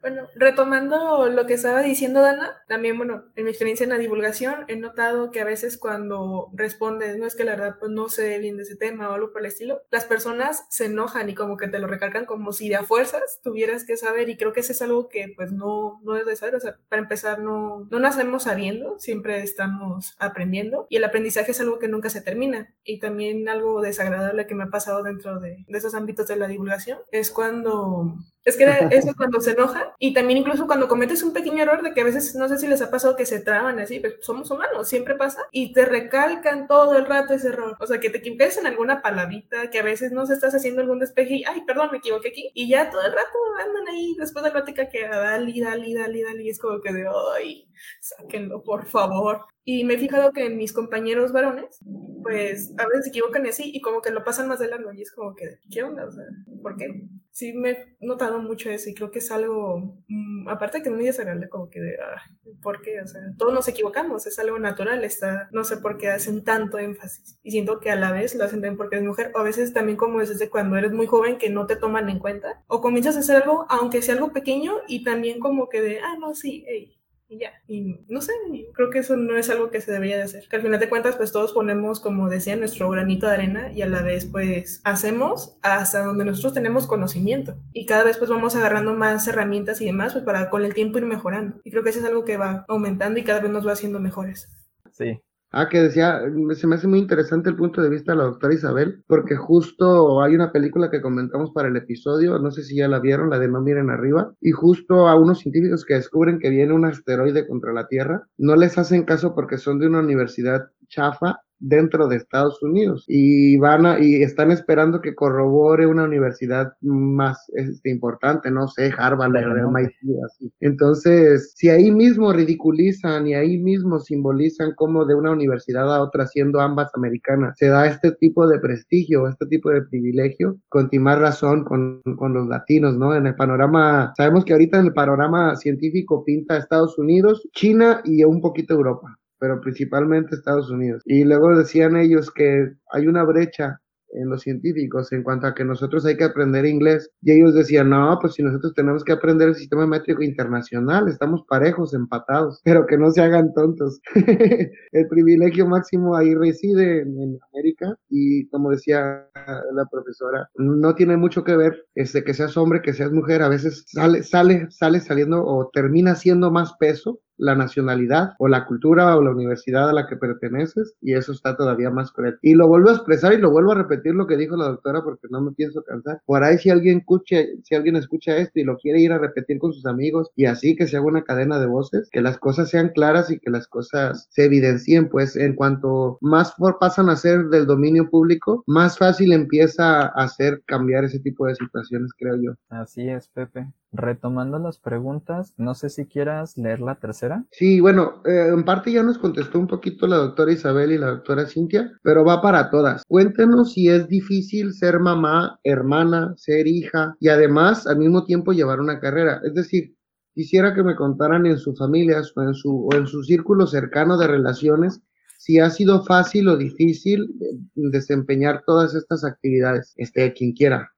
Bueno, retomando lo que estaba diciendo Dana, también, bueno, en mi experiencia en la divulgación he notado que a veces cuando respondes, no es que la verdad pues no sé bien de ese tema o algo por el estilo, las personas se enojan y como que te lo recalcan como si de a fuerzas tuvieras que saber y creo que eso es algo que pues no, no es de saber, o sea, para empezar no, no nacemos sabiendo, siempre estamos aprendiendo y el aprendizaje es algo que nunca se termina. Y también algo desagradable que me ha pasado dentro de, de esos ámbitos de la divulgación es cuando es que *laughs* eso cuando se enoja y también incluso cuando cometes un pequeño error de que a veces no sé si les ha pasado que se traban así, pero somos humanos, siempre pasa y te recalcan todo el rato ese error. O sea, que te equivoques en alguna palabrita, que a veces no se estás haciendo algún despeje y, ay, perdón, me equivoqué aquí. Y ya todo el rato andan ahí después de la plática que dale, dale, dale, dale, y es como que de, ay, sáquenlo, por favor. Y me he fijado que mis compañeros varones, pues a veces se equivocan y así, y como que lo pasan más de largo, y es como que, ¿qué onda? O sea, ¿por qué? Sí, me he notado mucho eso, y creo que es algo, mm, aparte que muy desagradable, como que de, ah, ¿por qué? O sea, todos nos equivocamos, es algo natural, está, no sé por qué hacen tanto énfasis, y siento que a la vez lo hacen también porque es mujer, o a veces también como es desde cuando eres muy joven que no te toman en cuenta, o comienzas a hacer algo, aunque sea algo pequeño, y también como que de, ah, no, sí, hey, y ya. Y no sé, creo que eso no es algo que se debería de hacer. Que al final de cuentas, pues todos ponemos, como decía, nuestro granito de arena y a la vez, pues hacemos hasta donde nosotros tenemos conocimiento. Y cada vez, pues vamos agarrando más herramientas y demás, pues para con el tiempo ir mejorando. Y creo que eso es algo que va aumentando y cada vez nos va haciendo mejores. Sí, Ah, que decía, se me hace muy interesante el punto de vista de la doctora Isabel, porque justo hay una película que comentamos para el episodio, no sé si ya la vieron, la de No miren arriba, y justo a unos científicos que descubren que viene un asteroide contra la Tierra, no les hacen caso porque son de una universidad chafa dentro de Estados Unidos y van a, y están esperando que corrobore una universidad más este, importante, no sé, Harvard, MIT, así. Entonces, si ahí mismo ridiculizan y ahí mismo simbolizan como de una universidad a otra, siendo ambas americanas, se da este tipo de prestigio, este tipo de privilegio, con más razón con, con los latinos, ¿no? En el panorama, sabemos que ahorita en el panorama científico pinta Estados Unidos, China y un poquito Europa pero principalmente Estados Unidos. Y luego decían ellos que hay una brecha en los científicos en cuanto a que nosotros hay que aprender inglés. Y ellos decían, no, pues si nosotros tenemos que aprender el sistema métrico internacional, estamos parejos, empatados, *laughs* pero que no se hagan tontos. *laughs* el privilegio máximo ahí reside en, América y como decía la profesora, no tiene mucho que ver este, que seas hombre, que seas mujer, a veces sale, sale, sale saliendo o termina siendo más peso la nacionalidad o la cultura o la universidad a la que perteneces y eso está todavía más cruel. Y lo vuelvo a expresar y lo vuelvo a repetir lo que dijo la doctora porque no me pienso cansar. Por ahí si alguien escucha, si alguien escucha esto y lo quiere ir a repetir con sus amigos y así que se haga una cadena de voces, que las cosas sean claras y que las cosas se evidencien, pues en cuanto más pasan a ser del dominio público, más fácil empieza a hacer cambiar ese tipo de situaciones, creo yo. Así es, Pepe. Retomando las preguntas, no sé si quieras leer la tercera. Sí, bueno, eh, en parte ya nos contestó un poquito la doctora Isabel y la doctora Cintia, pero va para todas. Cuéntenos si es difícil ser mamá, hermana, ser hija y además al mismo tiempo llevar una carrera. Es decir, quisiera que me contaran en sus familias o en su, o en su círculo cercano de relaciones si ha sido fácil o difícil eh, desempeñar todas estas actividades. Este, quien quiera.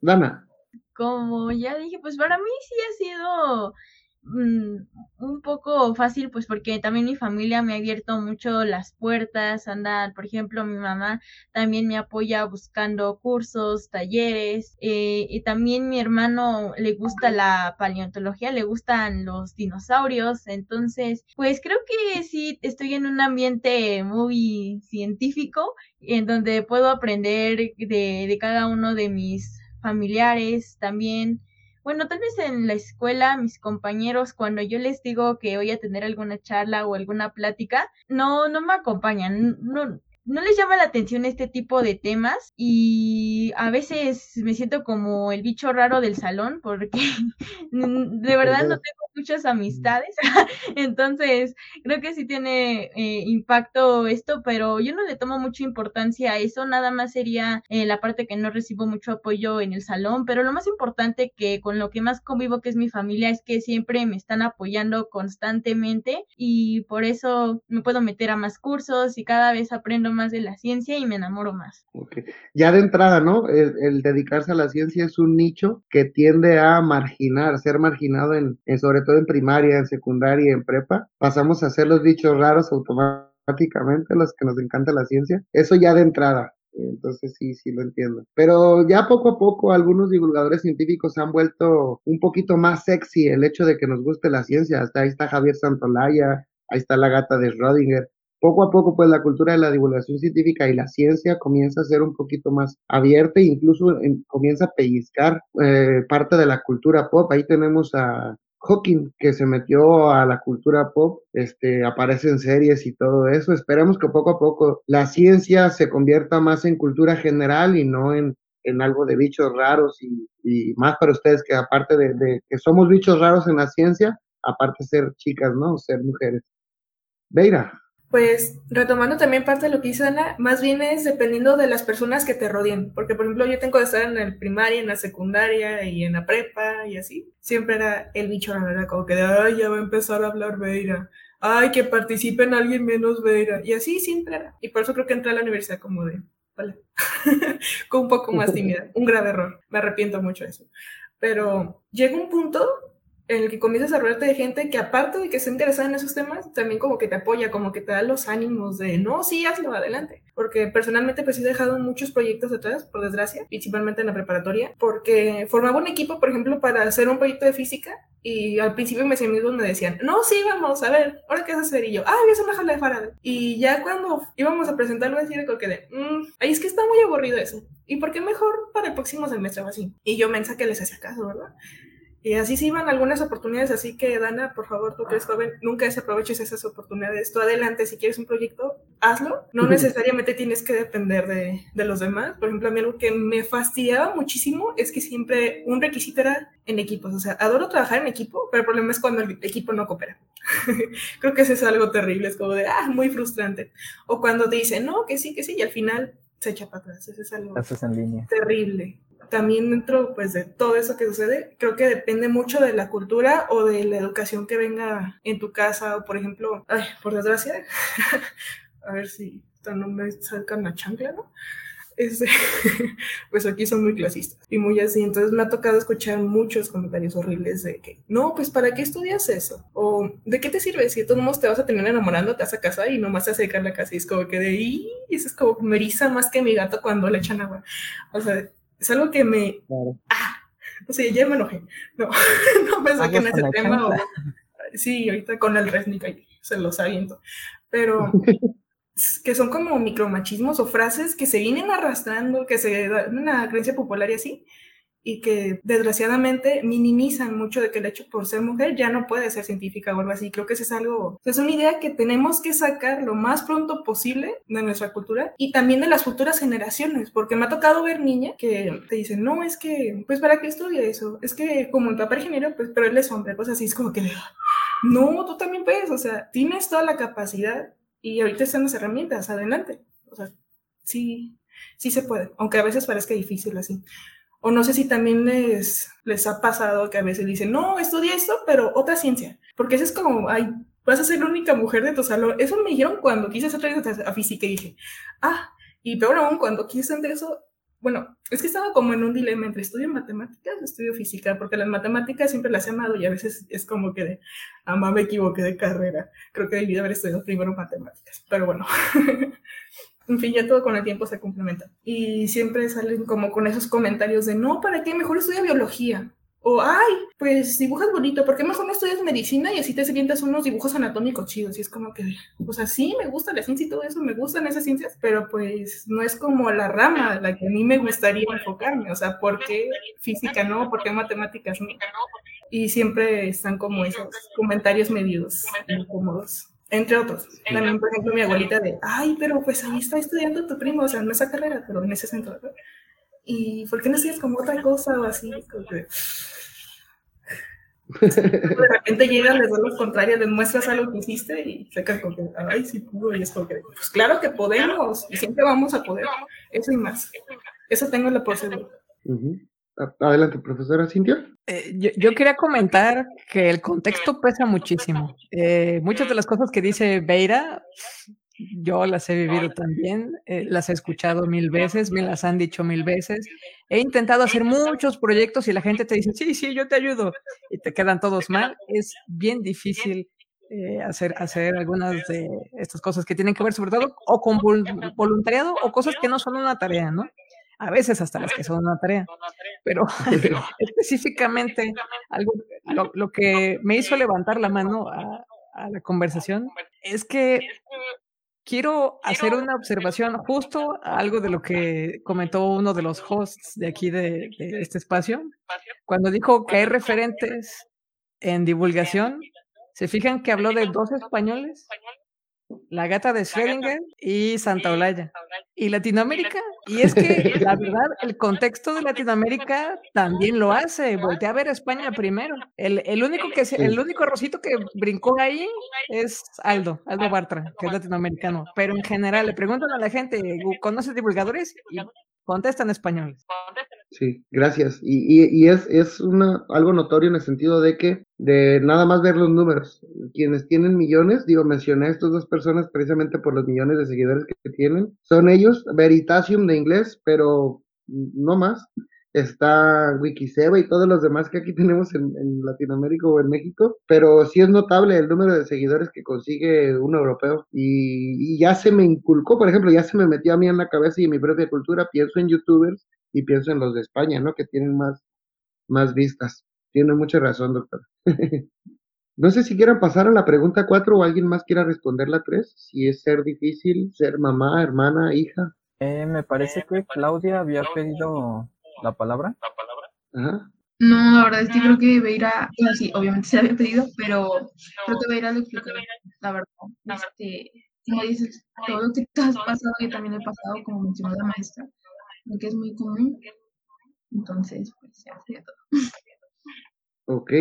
Dana como ya dije, pues para mí sí ha sido mm, un poco fácil, pues porque también mi familia me ha abierto mucho las puertas, andar, por ejemplo, mi mamá también me apoya buscando cursos, talleres, eh, y también mi hermano le gusta la paleontología, le gustan los dinosaurios, entonces, pues creo que sí estoy en un ambiente muy científico, en donde puedo aprender de, de cada uno de mis familiares también. Bueno, tal vez en la escuela, mis compañeros, cuando yo les digo que voy a tener alguna charla o alguna plática, no, no me acompañan. No, no les llama la atención este tipo de temas y a veces me siento como el bicho raro del salón porque *laughs* de verdad no tengo muchas amistades, *laughs* entonces creo que sí tiene eh, impacto esto, pero yo no le tomo mucha importancia a eso, nada más sería eh, la parte que no recibo mucho apoyo en el salón, pero lo más importante que con lo que más convivo que es mi familia es que siempre me están apoyando constantemente y por eso me puedo meter a más cursos y cada vez aprendo más de la ciencia y me enamoro más. Okay. Ya de entrada, ¿no? El, dedicarse a la ciencia es un nicho que tiende a marginar, ser marginado en, sobre todo en primaria, en secundaria, en prepa. Pasamos a ser los bichos raros automáticamente, los que nos encanta la ciencia. Eso ya de entrada. Entonces sí, sí lo entiendo. Pero ya poco a poco algunos divulgadores científicos han vuelto un poquito más sexy el hecho de que nos guste la ciencia. Hasta ahí está Javier Santolaya, ahí está la gata de Schrödinger. Poco a poco, pues la cultura de la divulgación científica y la ciencia comienza a ser un poquito más abierta e incluso comienza a pellizcar eh, parte de la cultura pop. Ahí tenemos a Hawking, que se metió a la cultura pop, este, aparece series y todo eso. Esperemos que poco a poco la ciencia se convierta más en cultura general y no en, en algo de bichos raros y, más para ustedes que aparte de, de, que somos bichos raros en la ciencia, aparte ser chicas, ¿no? Ser mujeres. Veira. Pues retomando también parte de lo que dice Ana, más bien es dependiendo de las personas que te rodeen, porque por ejemplo yo tengo que estar en el primaria, en la secundaria y en la prepa y así, siempre era el bicho, la verdad, como que de, ay, ya va a empezar a hablar Veira, ay, que participe en alguien menos Veira, y así siempre era, y por eso creo que entré a la universidad como de, vale, *laughs* con un poco más tímida, un grave error, me arrepiento mucho de eso, pero llega un punto en el que comienzas a rodearte de gente que aparte de que está interesada en esos temas, también como que te apoya, como que te da los ánimos de, no, sí, hazlo, adelante. Porque personalmente pues he dejado muchos proyectos atrás, por desgracia, principalmente en la preparatoria, porque formaba un equipo, por ejemplo, para hacer un proyecto de física y al principio mis amigos me decían, no, sí, vamos, a ver, ¿ahora qué vas a hacer? Y yo, ah, voy a hacer una jala de Faraday. Y ya cuando íbamos a presentarlo, decía como que ahí es que está muy aburrido eso. ¿Y por qué mejor para el próximo semestre o así? Y yo mensa que les hacía caso, ¿verdad? Y así se iban algunas oportunidades, así que Dana, por favor, tú que eres joven, nunca desaproveches esas oportunidades. Tú adelante, si quieres un proyecto, hazlo. No necesariamente tienes que depender de, de, los demás. Por ejemplo, a mí algo que me fastidiaba muchísimo es que siempre un requisito era en equipos. O sea, adoro trabajar en equipo, pero el problema es cuando el equipo no coopera. *laughs* Creo que eso es algo terrible, es como de, ah, muy frustrante. O cuando te dicen, no, que sí, que sí, y al final se echa para atrás. Eso es algo en línea. terrible también dentro pues de todo eso que sucede, creo que depende mucho de la cultura o de la educación que venga en tu casa o por ejemplo, ay, por desgracia, *laughs* a ver si no me sacan la chancla, ¿no? Este, *laughs* pues aquí son muy clasistas y muy así. Entonces me ha tocado escuchar muchos comentarios horribles de que, no, pues ¿para qué estudias eso? O ¿de qué te sirve? Si todos modos te vas a terminar enamorando, te vas a casa y nomás te vas a dedicar la casa y es como que de ahí, eso es como me eriza más que mi gato cuando le echan agua. O sea, es algo que me... Ah, o sea, ya me enojé. No, *laughs* no me saquen ese tema. sí, ahorita con el Resnick se los aviento. Pero *laughs* que son como micromachismos o frases que se vienen arrastrando, que se dan una creencia popular y así, y que desgraciadamente minimizan mucho de que el hecho por ser mujer ya no puede ser científica o algo así. Creo que eso es algo, es una idea que tenemos que sacar lo más pronto posible de nuestra cultura y también de las futuras generaciones, porque me ha tocado ver niñas que te dicen, no, es que, pues, ¿para qué estudia eso? Es que como el papá ingeniero, pues, pero él es hombre, pues así es como que, no, tú también puedes, o sea, tienes toda la capacidad y ahorita están las herramientas, adelante. O sea, sí, sí se puede, aunque a veces parezca difícil así. O no sé si también les, les ha pasado que a veces dicen, no, estudia esto, pero otra ciencia. Porque eso es como, ay, vas a ser la única mujer de tu salón. Eso me dijeron cuando quise hacer a física y dije, ah, y peor aún, cuando quise hacer eso, bueno, es que estaba como en un dilema entre estudio matemáticas o estudio física, porque las matemáticas siempre las he amado y a veces es como que de, ah, me equivoqué de carrera. Creo que debí haber estudiado primero matemáticas, pero bueno. *laughs* en fin, ya todo con el tiempo se complementa. Y siempre salen como con esos comentarios de, no, ¿para qué? Mejor estudia biología. O, ay, pues dibujas bonito, ¿por qué mejor no estudias medicina y así te sientas unos dibujos anatómicos chidos? Y es como que, o sea, sí, me gusta la ciencia y todo eso, me gustan esas ciencias, pero pues no es como la rama la que a mí me gustaría enfocarme. O sea, ¿por qué física no? ¿Por qué matemáticas no? Y siempre están como esos comentarios medios incómodos entre otros. También, por ejemplo, mi abuelita de, ay, pero pues ahí está estudiando tu primo, o sea, no esa carrera, pero en ese centro. ¿Y por qué no estudias como otra cosa o así? *laughs* de repente llegan, les da lo contrario, les muestras algo que hiciste y se quedan con que, ay, sí pudo, y es porque, pues claro que podemos, y siempre vamos a poder, eso y más. Eso tengo la procedura. Adelante, profesora Cintia. Eh, yo, quería comentar que el contexto pesa muchísimo. Eh, muchas de las cosas que dice Beira yo las he vivido también, eh, las he escuchado mil veces, me las han dicho mil veces. He intentado hacer muchos proyectos y la gente te dice, sí, sí, yo te ayudo, y te quedan todos mal. Es bien difícil eh, hacer, hacer algunas de estas cosas que tienen que ver sobre todo o con voluntariado o cosas que no son una tarea, ¿no? A veces hasta las que son una tarea. Pero *laughs* *laughs* *laughs* específicamente algo, lo, que me hizo levantar la mano a, a la conversación es que quiero hacer una observación justo a algo de lo que comentó uno de los hosts de aquí de, de, este espacio, cuando dijo que hay referentes en divulgación ¿Se fijan que habló de dos españoles? La gata de Schrödinger y Santa Olaya. Y Latinoamérica. Y es que, la verdad, el *laughs* contexto de Latinoamérica también lo hace. Voltea a ver a España primero. El, el único que el único rosito que brincó ahí es Aldo, Aldo Bartra, que es latinoamericano. Pero en general, le preguntan a la gente, ¿conoces divulgadores? Y contestan españoles. Sí, gracias. Y, y, y, es, es una, algo notorio en el sentido de que de nada más ver los números, quienes tienen millones, digo, mencioné a estas dos personas precisamente por los millones de seguidores que tienen, son ellos, Veritasium de inglés, pero no más. Está Wikiseba y todos los demás que aquí *laughs* tenemos en, en Latinoamérica o en México, pero sí es notable el número de seguidores que consigue un europeo y, y ya se me inculcó, por ejemplo, ya se me metió a mí en la cabeza y en mi propia cultura, pienso en youtubers y pienso en los de España, ¿no? Que tienen más, más vistas. Tiene mucha razón, doctor. *laughs* no sé si quieran pasar a la pregunta 4 o alguien más quiera responder la 3. Si es ser difícil, ser mamá, hermana, hija. Eh, me parece que Claudia había pedido la palabra. Ajá. No, la verdad es que creo que Beira, bueno, sí, obviamente se había pedido, pero creo que Beira lo explicó, la verdad. Este, como dices, todo lo que te has pasado, yo también he pasado, como mencionó la maestra, lo que es muy común. Entonces, pues ya sería todo. Ok.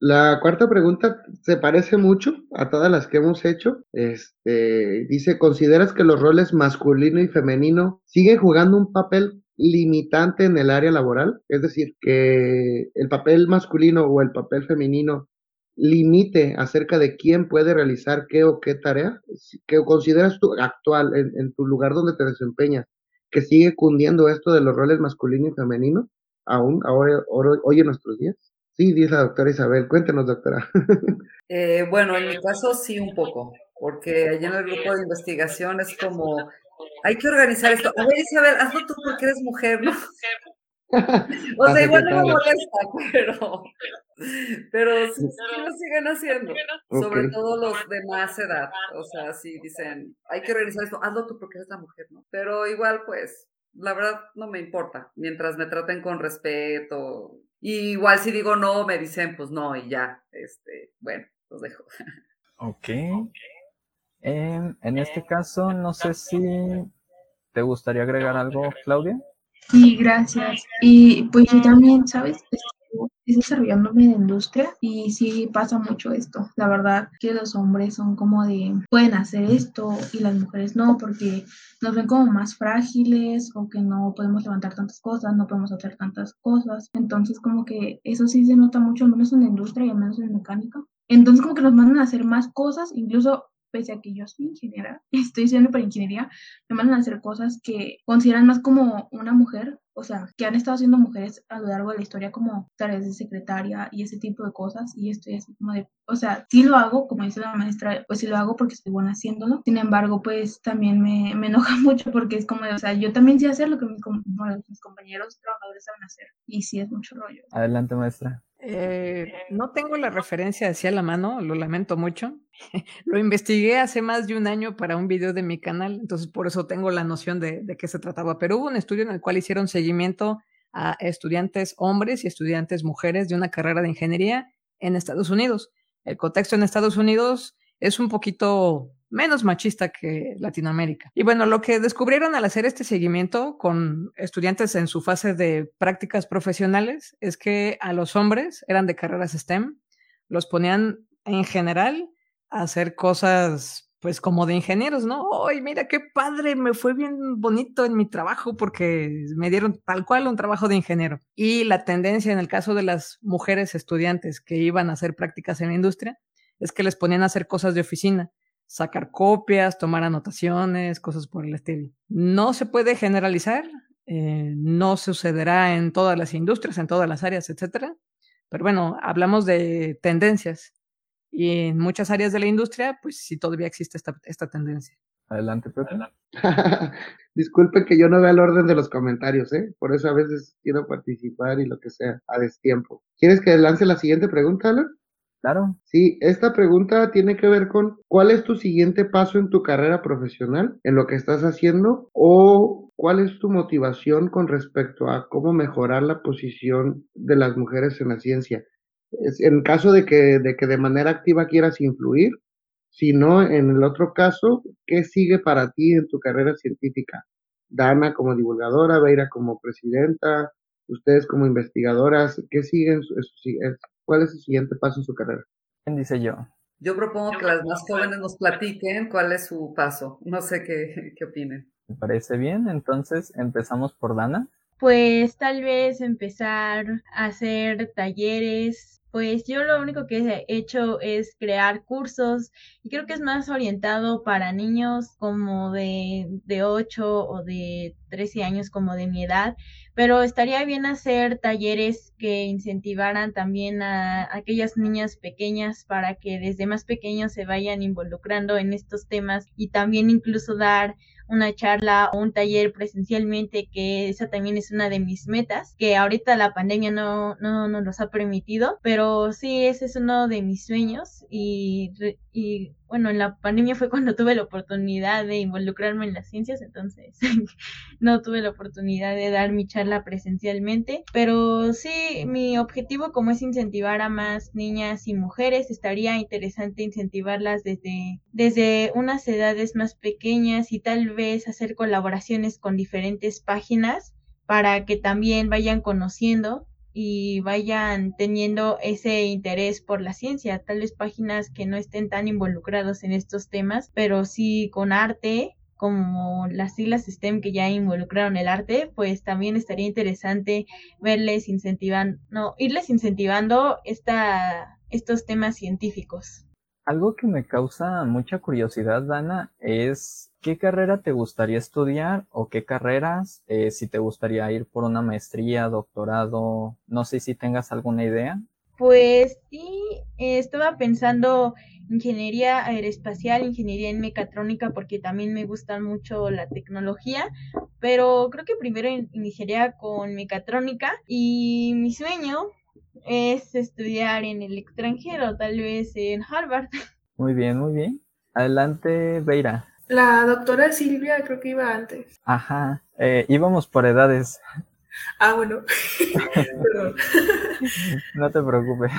La cuarta pregunta se parece mucho a todas las que hemos hecho. Este, dice, ¿consideras que los roles masculino y femenino siguen jugando un papel limitante en el área laboral? Es decir, que el papel masculino o el papel femenino limite acerca de quién puede realizar qué o qué tarea. ¿Qué consideras tú actual en tu lugar donde te desempeñas? Que sigue cundiendo esto de los roles masculino y femenino, aún ahora, hoy en nuestros días? Sí, dice la doctora Isabel. Cuéntenos, doctora. *laughs* Eh, bueno, en mi caso sí un poco, porque allá en el grupo de investigación es como, hay que organizar esto. A ver, Isabel, hazlo tú porque eres mujer, ¿no? *laughs* O sea, igual no me molesta, pero, pero sí, lo siguen haciendo, sobre todo los de más edad. O sea, sí dicen, hay que organizar esto, hazlo tú porque eres la mujer, ¿no? Pero igual, pues, la verdad no me importa, mientras me traten con respeto. Y igual si digo no, me dicen, pues no, y ya, este, bueno, los dejo. Ok. Em, en este caso, no sé si te gustaría agregar algo, Claudia. Sí, gracias. Y pues yo también, ¿sabes? Estoy desarrollándome de industria y sí pasa mucho esto. La verdad que los hombres son como de, pueden hacer esto y las mujeres no, porque nos ven como más frágiles o que no podemos levantar tantas cosas, no podemos hacer tantas cosas. Entonces como que eso sí se nota mucho, al menos en la industria y al menos en mecánica. Entonces como que nos mandan a hacer más cosas, incluso pese a que yo soy ingeniera, *laughs* estoy estudiando para ingeniería, me mandan a hacer cosas que consideran más como una mujer, o sea, que han estado haciendo mujeres a lo largo de la historia como tareas de secretaria y ese tipo de cosas, y estoy así como de, o sea, sí lo hago, como dice la maestra, pues sí lo hago porque estoy buena haciéndolo, sin embargo, pues también me, me enoja *laughs* mucho porque es como de, o sea, yo también sé hacer lo que mis, compañeros trabajadores saben hacer, y sí es mucho rollo. Adelante, maestra. Eh, no tengo la referencia hacia la mano, lo lamento mucho. *laughs* lo investigué hace más de un año para un video de mi canal, entonces por eso tengo la noción de, de qué se trataba. Pero hubo un estudio en el cual hicieron seguimiento a estudiantes hombres y estudiantes mujeres de una carrera de ingeniería en Estados Unidos. El contexto en Estados Unidos es un poquito menos machista que Latinoamérica. Y bueno, lo que descubrieron al hacer este seguimiento con estudiantes en su fase de prácticas profesionales es que a los hombres eran de carreras STEM, los ponían en general a hacer cosas pues como de ingenieros, ¿no? ¡Ay, mira qué padre! Me fue bien bonito en mi trabajo porque me dieron tal cual un trabajo de ingeniero. Y la tendencia en el caso de las mujeres estudiantes que iban a hacer prácticas en la industria es que les ponían a hacer cosas de oficina sacar copias, tomar anotaciones, cosas por el estilo. No se puede generalizar, eh, no sucederá en todas las industrias, en todas las áreas, etcétera. Pero bueno, hablamos de tendencias y en muchas áreas de la industria, pues sí todavía existe esta, esta tendencia. Adelante, Pepe. *laughs* Disculpen que yo no vea el orden de los comentarios, ¿eh? Por eso a veces quiero participar y lo que sea, a destiempo. ¿Quieres que lance la siguiente pregunta, Alan? Claro. Sí, esta pregunta tiene que ver con cuál es tu siguiente paso en tu carrera profesional, en lo que estás haciendo, o cuál es tu motivación con respecto a cómo mejorar la posición de las mujeres en la ciencia. En caso de que de, que de manera activa quieras influir, si no, en el otro caso, ¿qué sigue para ti en tu carrera científica? Dana como divulgadora, Beira como presidenta, ustedes como investigadoras, ¿qué siguen? ¿Cuál es el siguiente paso en su carrera? ¿Quién dice yo? Yo propongo que las más jóvenes nos platiquen cuál es su paso. No sé qué, *laughs* qué opinen. Me parece bien, entonces empezamos por Dana. Pues tal vez empezar a hacer talleres. Pues yo lo único que he hecho es crear cursos y creo que es más orientado para niños como de, de 8 o de 13 años como de mi edad pero estaría bien hacer talleres que incentivaran también a aquellas niñas pequeñas para que desde más pequeños se vayan involucrando en estos temas y también incluso dar una charla o un taller presencialmente, que esa también es una de mis metas, que ahorita la pandemia no, no nos los ha permitido, pero sí, ese es uno de mis sueños y, y bueno, en la pandemia fue cuando tuve la oportunidad de involucrarme en las ciencias, entonces *laughs* no tuve la oportunidad de dar mi charla presencialmente, pero sí, mi objetivo como es incentivar a más niñas y mujeres, estaría interesante incentivarlas desde, desde unas edades más pequeñas y tal vez hacer colaboraciones con diferentes páginas para que también vayan conociendo y vayan teniendo ese interés por la ciencia, tal vez páginas que no estén tan involucrados en estos temas, pero sí con arte, como las siglas STEM que ya involucraron el arte, pues también estaría interesante verles incentivando, no, irles incentivando esta, estos temas científicos. Algo que me causa mucha curiosidad, Dana, es qué carrera te gustaría estudiar o qué carreras, eh, si te gustaría ir por una maestría, doctorado, no sé si tengas alguna idea. Pues sí, estaba pensando ingeniería aeroespacial, ingeniería en mecatrónica, porque también me gusta mucho la tecnología, pero creo que primero iniciaría con mecatrónica y mi sueño es estudiar en el extranjero, tal vez en Harvard. *laughs* Muy bien, muy bien. Adelante, Beira. La doctora Silvia creo que iba antes. Ajá, eh, íbamos por edades. Ah, bueno. *laughs* *laughs* no te preocupes.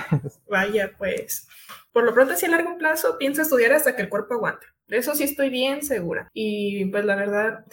Vaya, pues. Por lo pronto, si a largo plazo pienso estudiar hasta que el cuerpo aguante. De eso sí estoy bien segura. Y pues la verdad,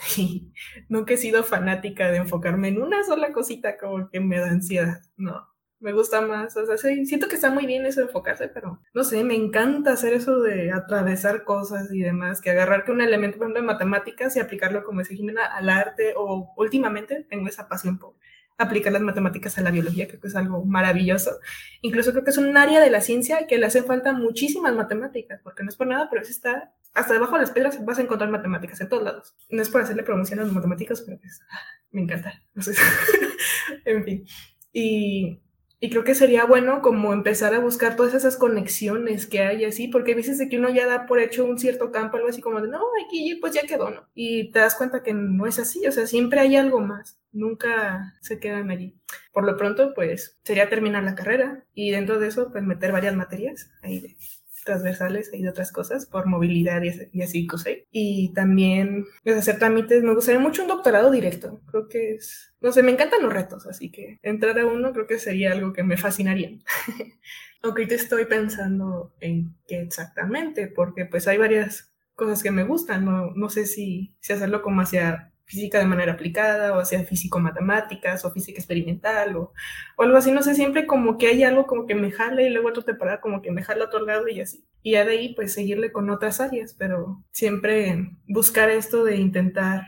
nunca he sido fanática de enfocarme en una sola cosita como que me da ansiedad. No me gusta más. O sea, siento que está muy bien eso de enfocarse, pero no sé, me encanta hacer eso de atravesar cosas y demás, que agarrar que un elemento, por ejemplo, de matemáticas y aplicarlo, como dice Jimena, al arte, o últimamente tengo esa pasión por aplicar las matemáticas a la biología, creo que es algo maravilloso. Incluso creo que es un área de la ciencia que le hace falta muchísimas matemáticas, porque no es por nada, pero eso está, hasta debajo de las piedras vas a encontrar matemáticas en todos lados. No es por hacerle promoción a las matemáticas, pero pues, me encanta. *laughs* *laughs* en fin. Y y creo que sería bueno como empezar a buscar todas esas conexiones que hay así, porque a veces de que uno ya da por hecho un cierto campo, algo así como de, no, aquí pues ya quedó, ¿no? Y te das cuenta que no es así, o sea, siempre hay algo más, nunca se quedan allí. Por lo pronto, pues sería terminar la carrera y dentro de eso, pues meter varias materias ahí de transversales y de otras cosas por movilidad y así, cosas. Y también pues, hacer trámites, me gustaría mucho un doctorado directo, creo que es, no sé, me encantan los retos, así que entrar a uno creo que sería algo que me fascinaría. *laughs* Aunque te estoy pensando en qué exactamente, porque pues hay varias cosas que me gustan, no, no sé si, si hacerlo como hacia física de manera aplicada o hacia físico-matemáticas o física experimental o, o, algo así, no sé, siempre como que hay algo como que me jala y luego otro temporada como que me jala a otro lado y así. Y ya de ahí pues seguirle con otras áreas, pero siempre buscar esto de intentar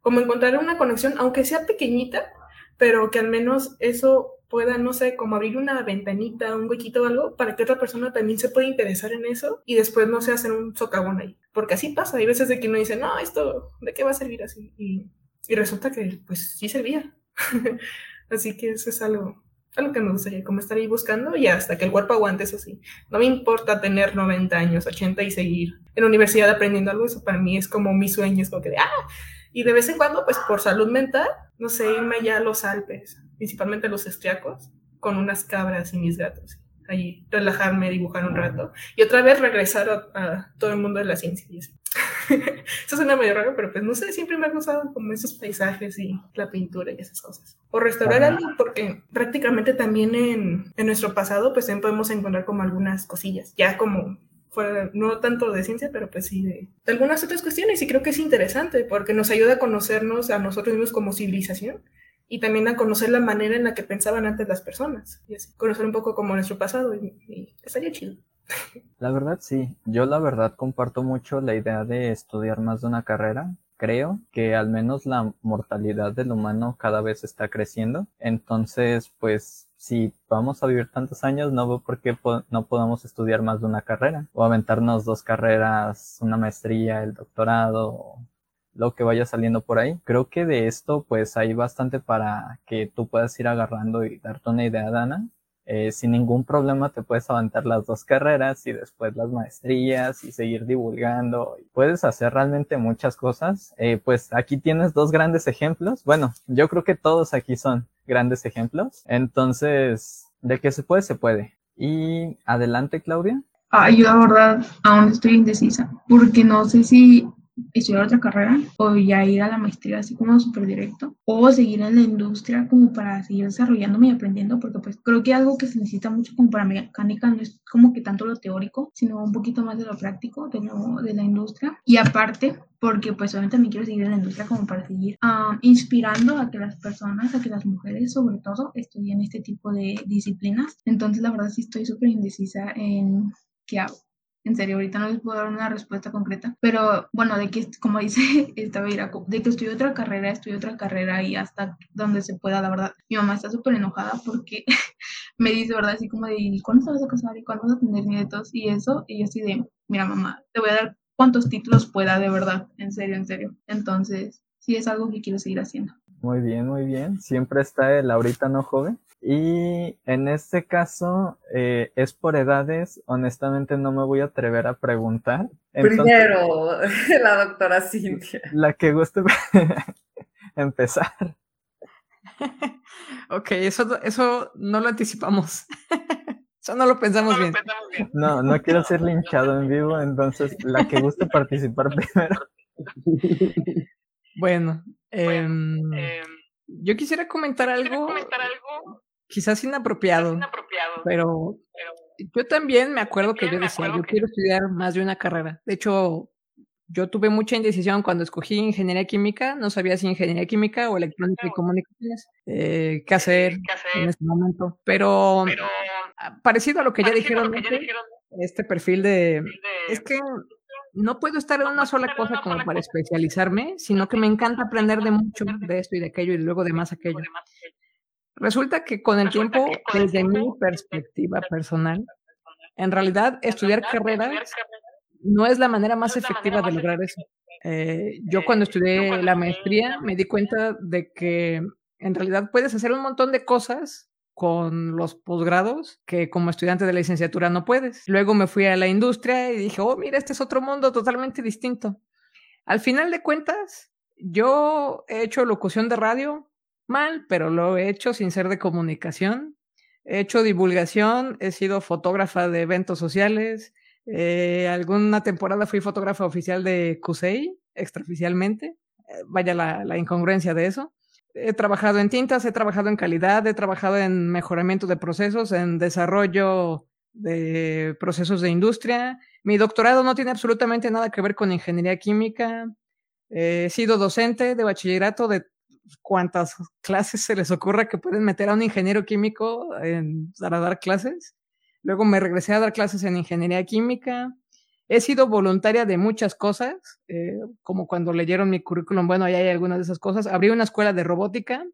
como encontrar una conexión, aunque sea pequeñita, pero que al menos eso pueda, no sé, como abrir una ventanita, un huequito o algo, para que otra persona también se pueda interesar en eso y después no se hacer un socavón ahí porque así pasa, hay veces de que uno dice, no, esto, ¿de qué va a servir así? Y, resulta que pues sí servía. *laughs* así que eso es algo, algo que me gustaría, como estar ahí buscando y hasta que el cuerpo aguante, eso sí. No me importa tener 90 años, 80 y seguir en universidad aprendiendo algo, eso para mí es como mi sueño, es como que de, ah, y de vez en cuando, pues por salud mental, no sé, irme ya a los Alpes, principalmente los estriacos, con unas cabras y mis gatos allí relajarme, dibujar un rato y otra vez regresar a, todo el mundo de la ciencia. *laughs* Eso suena medio raro, pero pues no sé, siempre me ha gustado como esos paisajes y la pintura y esas cosas. O restaurar algo, porque prácticamente también en, en nuestro pasado pues también podemos encontrar como algunas cosillas, ya como fuera, no tanto de ciencia, pero pues sí de, de, algunas otras cuestiones y creo que es interesante porque nos ayuda a conocernos a nosotros mismos como civilización y también a conocer la manera en la que pensaban antes las personas y así, conocer un poco como nuestro pasado y, estaría chido. *laughs* La verdad sí, yo la verdad comparto mucho la idea de estudiar más de una carrera. Creo que al menos la mortalidad del humano cada vez está creciendo. Entonces, pues si vamos a vivir tantos años, no veo por qué no podamos estudiar más de una carrera o aventarnos dos carreras, una maestría, el doctorado, lo que vaya saliendo por ahí. Creo que de esto pues hay bastante para que tú puedas ir agarrando y darte una idea, Dana. Eh, sin ningún problema te puedes aventar las dos carreras y después las maestrías y seguir divulgando. Puedes hacer realmente muchas cosas. Eh, pues aquí tienes dos grandes ejemplos. Bueno, yo creo que todos aquí son grandes ejemplos. Entonces, de que se puede, se puede. Y adelante, Claudia. Ah, yo la verdad aún estoy indecisa, porque no sé si estudiar otra carrera o ya ir a la maestría así como súper directo o seguir en la industria como para seguir desarrollándome y aprendiendo porque pues creo que algo que se necesita mucho como para mecánica no es como que tanto lo teórico sino un poquito más de lo práctico de, lo, de la industria y aparte porque pues obviamente también quiero seguir en la industria como para seguir uh, inspirando a que las personas, a que las mujeres sobre todo estudien este tipo de disciplinas. Entonces la verdad sí estoy súper indecisa en qué hago. En serio, ahorita no les puedo dar una respuesta concreta, pero bueno, de que, *laughs* como dice esta Iraco, de que estudio otra carrera, estudio otra carrera y hasta donde se pueda, la verdad. Mi mamá está súper enojada porque *laughs* me dice, ¿verdad? Así como de, ¿y cuándo te vas a casar? ¿Y cuándo vas a tener nietos? Y eso, y yo así de, mira mamá, te voy a dar cuantos títulos pueda, de verdad, en serio, en serio. Entonces, sí es algo que quiero seguir haciendo. Muy bien, muy bien. Siempre está el ahorita no joven. Y en este caso eh, es por edades, honestamente no me voy a atrever a preguntar. Entonces, Primero, *laughs* la doctora Cintia. La que guste *laughs* empezar. *laughs* ok, eso, eso no lo anticipamos. eso no lo pensamos no bien. Lo pensamos bien. No, no quiero ser linchado en vivo, entonces la que guste participar primero. Bueno, bueno eh, yo quisiera comentar algo, comentar algo quizás inapropiado, inapropiado pero, pero, yo también me acuerdo que yo decía, yo que... quiero estudiar más de una carrera. De hecho, yo tuve mucha indecisión cuando escogí ingeniería química, no sabía si ingeniería química o electrónica y comunicaciones, eh, qué, hacer qué hacer en este momento. Pero, pero parecido a lo que ya dijeron, que ya dijeron este perfil de, de, es que no puedo estar en una sola cosa como para especializarme, sino que me encanta aprender de mucho de esto y de aquello y luego de más aquello. Resulta que con el tiempo, desde mi perspectiva personal, en realidad estudiar carreras no es la manera más efectiva de lograr eso. Eh, yo cuando estudié la maestría me di cuenta de que en realidad puedes hacer un montón de cosas con los posgrados que como estudiante de la licenciatura no puedes. Luego me fui a la industria y dije, oh, mira, este es otro mundo totalmente distinto. Al final de cuentas, yo he hecho locución de radio mal, pero lo he hecho sin ser de comunicación. He hecho divulgación, he sido fotógrafa de eventos sociales. Eh, alguna temporada fui fotógrafa oficial de CUSEI, extraoficialmente. Eh, vaya la, la incongruencia de eso he trabajado en tintas, he trabajado en calidad, he trabajado en mejoramiento de procesos, en desarrollo de procesos de industria. Mi doctorado no tiene absolutamente nada que ver con ingeniería química. He sido docente de bachillerato de cuantas clases se les ocurra que pueden meter a un ingeniero químico en, para dar clases. Luego me regresé a dar clases en ingeniería química. He sido voluntaria de muchas cosas, eh, como cuando leyeron mi currículum, bueno, ahí hay algunas de esas cosas. Abrí una escuela de robótica.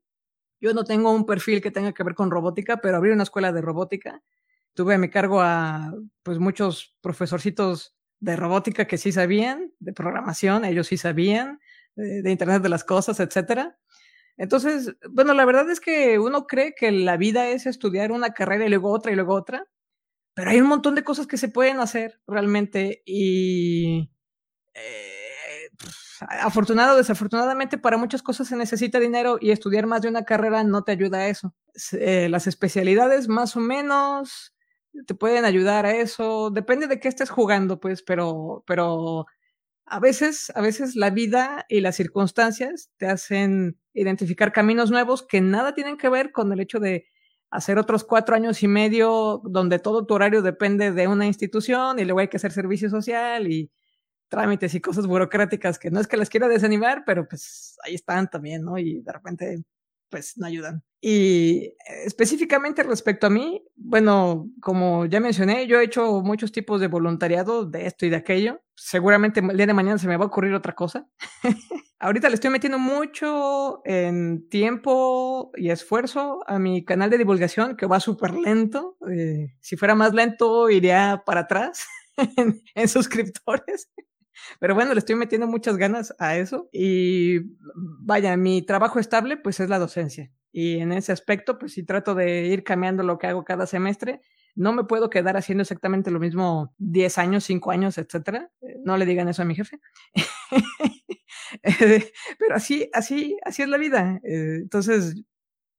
Yo no tengo un perfil que tenga que ver con robótica, pero abrí una escuela de robótica. Tuve a mi cargo a pues muchos profesorcitos de robótica que sí sabían, de programación, ellos sí sabían, de, de Internet de las Cosas, etcétera. Entonces, bueno, la verdad es que uno cree que la vida es estudiar una carrera y luego otra y luego otra, pero hay un montón de cosas que se pueden hacer realmente y eh, afortunado o desafortunadamente para muchas cosas se necesita dinero y estudiar más de una carrera no te ayuda a eso. Eh, las especialidades más o menos te pueden ayudar a eso, depende de qué estés jugando, pues, pero, pero a veces, a veces la vida y las circunstancias te hacen identificar caminos nuevos que nada tienen que ver con el hecho de hacer otros cuatro años y medio donde todo tu horario depende de una institución y luego hay que hacer servicio social y trámites y cosas burocráticas que no es que las quiera desanimar, pero pues ahí están también, ¿no? Y de repente pues no ayudan. Y específicamente respecto a mí, bueno, como ya mencioné, yo he hecho muchos tipos de voluntariado de esto y de aquello. Seguramente el día de mañana se me va a ocurrir otra cosa. *laughs* Ahorita le estoy metiendo mucho en tiempo y esfuerzo a mi canal de divulgación, que va súper lento. Eh, si fuera más lento, iría para atrás *laughs* en suscriptores. Pero bueno, le estoy metiendo muchas ganas a eso y vaya, mi trabajo estable pues es la docencia. Y en ese aspecto pues sí trato de ir cambiando lo que hago cada semestre. No me puedo quedar haciendo exactamente lo mismo 10 años, 5 años, etcétera. Eh, no le digan eso a mi jefe. *laughs* Pero así, así, así es la vida. Eh, entonces,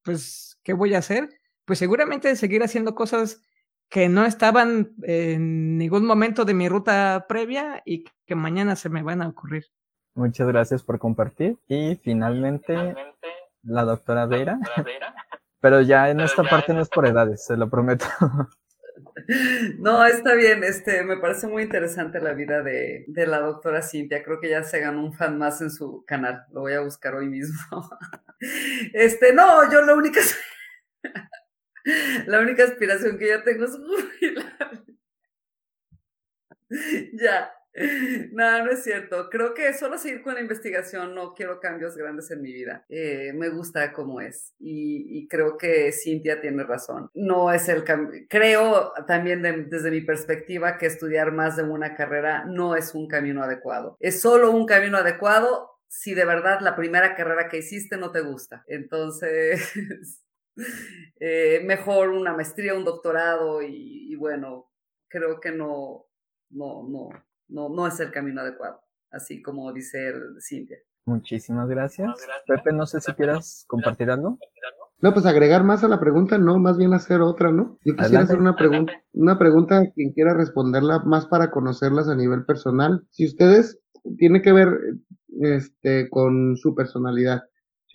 pues, ¿qué voy a hacer? Pues seguramente seguir haciendo cosas que no estaban en ningún momento de mi ruta previa y que mañana se me van a ocurrir. Muchas gracias por compartir. Y finalmente, la doctora Deira. *laughs* Pero ya en esta parte no es por edades, se lo prometo. *laughs* No, está bien, este, me parece muy interesante la vida de, de, la doctora Cintia, creo que ya se ganó un fan más en su canal, lo voy a buscar hoy mismo. *laughs* Este, no, yo lo única *laughs* La única aspiración que ya tengo es jubilarme. *laughs* ya. No, no es cierto. Creo que solo seguir con la investigación no quiero cambios grandes en mi vida. Eh, me gusta como es y, creo que Cintia tiene razón. No es el cambio. Creo también desde mi perspectiva que estudiar más de una carrera no es un camino adecuado. Es solo un camino adecuado si de verdad la primera carrera que hiciste no te gusta. Entonces, *laughs* Eh, mejor una maestría, un doctorado y, bueno, creo que no, no, no, no, no es el camino adecuado, así como dice el Cintia. Muchísimas gracias. Pepe, no sé si quieras compartir algo. No, pues agregar más a la pregunta, no, más bien hacer otra, ¿no? Yo quisiera hacer una pregunta, una pregunta a quien quiera responderla más para conocerlas a nivel personal. Si ustedes tiene que ver este con su personalidad.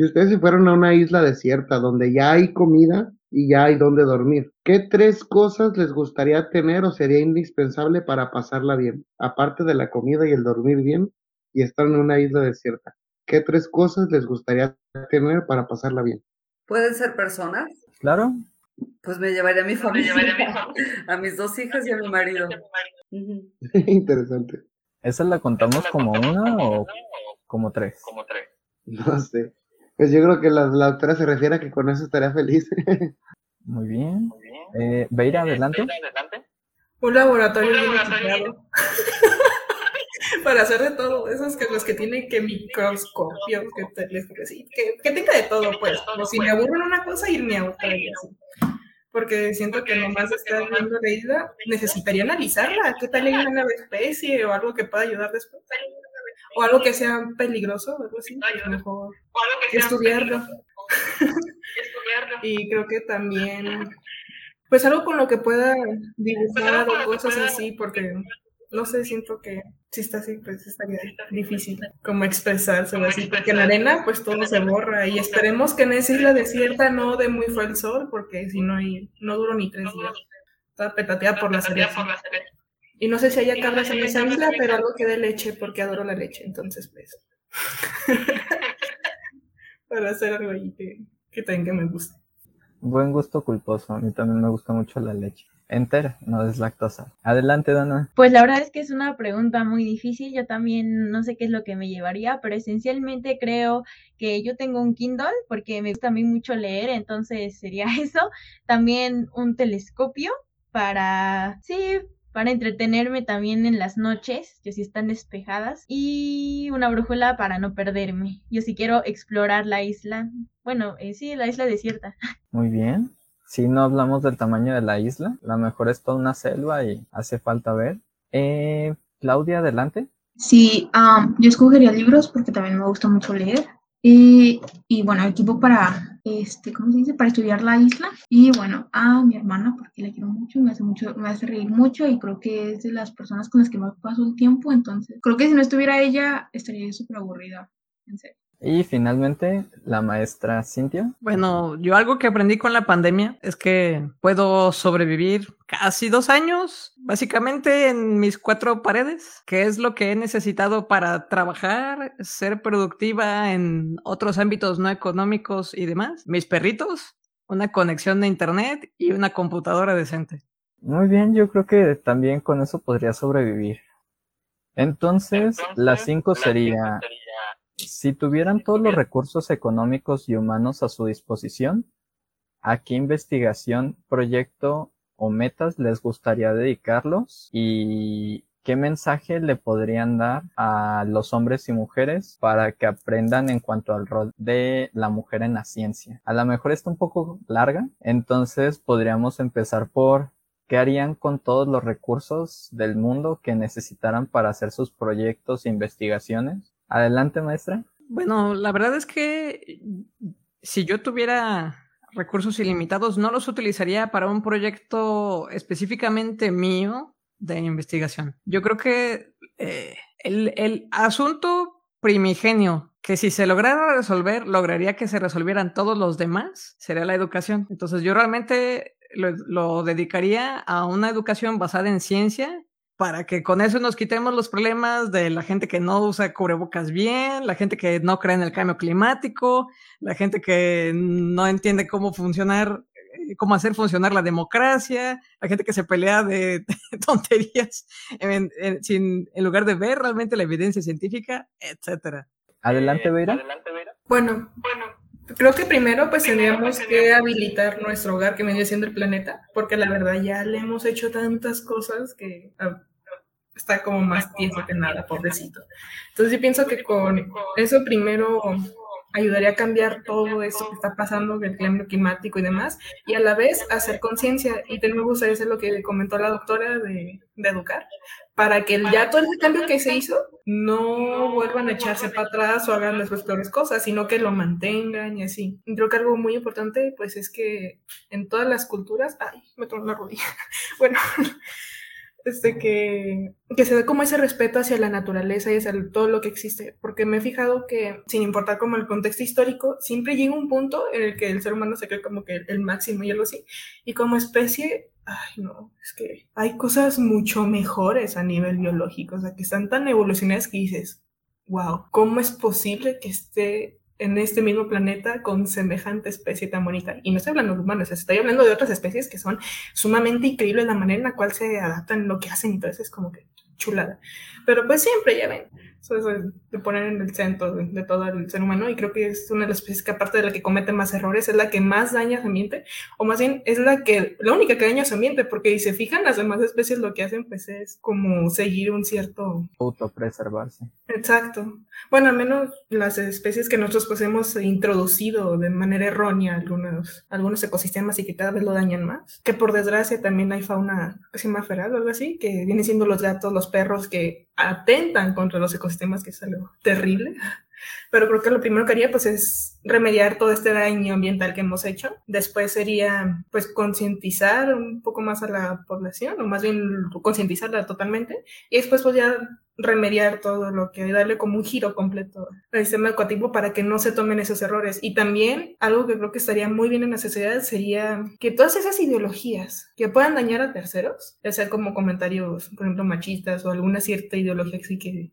Si ustedes se fueran a una isla desierta donde ya hay comida y ya hay donde dormir, ¿qué tres cosas les gustaría tener o sería indispensable para pasarla bien? Aparte de la comida y el dormir bien y estar en una isla desierta. ¿Qué tres cosas les gustaría tener para pasarla bien? ¿Pueden ser personas? Claro. Pues me llevaría a mi familia, *laughs* a mis dos hijas y a mi marido. *laughs* Interesante. ¿Esa la contamos como una o como tres? Como tres. No sé. Pues yo creo que la, doctora se refiere a que con eso estaría feliz. *laughs* Muy bien. Eh, Beira, adelante. Un laboratorio bien *laughs* para hacer de todo, esos que los que tienen que microscopios, que, que, que, tenga de todo, pues, como si me aburren una cosa, irme a otra y así. Porque siento que nomás estar viendo la isla, necesitaría analizarla, qué tal hay una nueva especie o algo que pueda ayudar después o algo que sea peligroso, algo así, pues mejor *laughs* estudiarlo. y creo que también, pues algo con lo que pueda dibujar o cosas así, porque no sé, siento que si está así, pues estaría difícil como expresarse así, porque en la arena pues todo se borra y esperemos que en esa isla desierta no dé muy fue el sol, porque si no, no duro ni tres días. Está petateada por la cereza. Y no sé si haya cabras en esa isla, pero algo que dé leche, porque adoro la leche, entonces pues. *laughs* Para hacer algo ahí que, que también me guste. Buen gusto culposo, a mí también me gusta mucho la leche. Entera, no es lactosa. Adelante, Dana. Pues la verdad es que es una pregunta muy difícil. Yo también no sé qué es lo que me llevaría, pero esencialmente creo que yo tengo un Kindle porque me gusta a mí mucho leer, entonces sería *laughs* eso. También un telescopio para, sí, para entretenerme también en las noches, que si están despejadas, y una brújula para no perderme. Yo sí quiero explorar la isla, bueno, eh, sí, la isla desierta. Muy bien. Si no hablamos del tamaño de la isla, la mejor es toda una selva y hace falta ver. Eh, Claudia, adelante. Sí, yo escogería libros porque también me gusta mucho leer. Y, y, bueno, equipo para, este, ¿cómo se dice? Para estudiar la isla. Y bueno, a mi hermana, porque la quiero mucho, me hace mucho, me hace reír mucho y creo que es de las personas con las que más paso el tiempo. Entonces, creo que si no estuviera ella, estaría súper aburrida, en serio. Y finalmente, la maestra Cintia. Bueno, yo algo que aprendí con la pandemia es que puedo sobrevivir casi dos años, básicamente en mis cuatro paredes, que es lo que he necesitado para trabajar, ser productiva en otros ámbitos no económicos y demás. Mis perritos, una conexión de internet y una computadora decente. Muy bien, yo creo que también con eso podría sobrevivir. Entonces, las cinco sería si tuvieran todos los recursos económicos y humanos a su disposición, ¿a qué investigación, proyecto o metas les gustaría dedicarlos? ¿Y qué mensaje le podrían dar a los hombres y mujeres para que aprendan en cuanto al rol de la mujer en la ciencia? A lo mejor está un poco larga, entonces podríamos empezar por ¿Qué harían con todos los recursos del mundo que necesitaran para hacer sus proyectos e investigaciones? Adelante, maestra. Bueno, la verdad es que si yo tuviera recursos ilimitados, no los utilizaría para un proyecto específicamente mío de investigación. Yo creo que eh, el, el asunto primigenio que si se lograra resolver, lograría que se resolvieran todos los demás, sería la educación. Entonces yo realmente lo, lo, dedicaría a una educación basada en ciencia para que con eso nos quitemos los problemas de la gente que no usa cubrebocas bien, la gente que no cree en el cambio climático, la gente que no entiende cómo funcionar, eh, cómo hacer funcionar la democracia, la gente que se pelea de, *laughs* tonterías en, sin, en lugar de ver realmente la evidencia científica, etcétera. Adelante, eh, Vera. Bueno, bueno, creo que primero pues tendríamos que habilitar nuestro hogar que viene siendo el planeta, porque la verdad ya le hemos hecho tantas cosas que ah, está como más tiempo que nada, pobrecito. Entonces yo pienso que con eso primero ayudaría a cambiar todo eso que está pasando del cambio climático y demás, y a la vez hacer conciencia, y me gustaría hacer lo que comentó la doctora de, de educar, para que ya todo ese cambio que se hizo no vuelvan a echarse para atrás o hagan las peores cosas, sino que lo mantengan y así. Creo que algo muy importante, pues es que en todas las culturas, ay, me tronó la rodilla, *laughs* bueno, este, que, que se dé como ese respeto hacia la naturaleza y hacia todo lo que existe, porque me he fijado que sin importar como el contexto histórico, siempre llega un punto en el que el ser humano se cree como que el máximo y algo así, y como especie, ay no, es que hay cosas mucho mejores a nivel biológico, o sea, que están tan evolucionadas que dices, wow, ¿cómo es posible que esté en este mismo planeta con semejante especie tan bonita. Y no estoy hablando de humanos, estoy hablando de otras especies que son sumamente increíbles la manera en la cual se adaptan, lo que hacen, entonces es como que chulada. Pero pues siempre, ya ven, de poner en el centro de, todo el ser humano y creo que es una de las especies que aparte de la que comete más errores, es la que más daña al ambiente, o más bien es la que, la única que daña su ambiente, porque si se fijan, las demás especies lo que hacen pues es como seguir un cierto... Autopreservarse. Exacto. Bueno, al menos las especies que nosotros pues hemos introducido de manera errónea algunos, algunos ecosistemas y que cada vez lo dañan más, que por desgracia también hay fauna llama feral o algo así, que vienen siendo los gatos, los perros que atentan contra los ecosistemas, que es algo terrible. Pero creo que lo primero que haría pues es remediar todo este daño ambiental que hemos hecho. Después sería pues concientizar un poco más a la población, o más bien concientizarla totalmente. Y después pues ya remediar todo lo que darle como un giro completo al sistema educativo para que no se tomen esos errores. Y también algo que creo que estaría muy bien en la sociedad sería que todas esas ideologías que puedan dañar a terceros, ya sea como comentarios, por ejemplo, machistas o alguna cierta ideología así que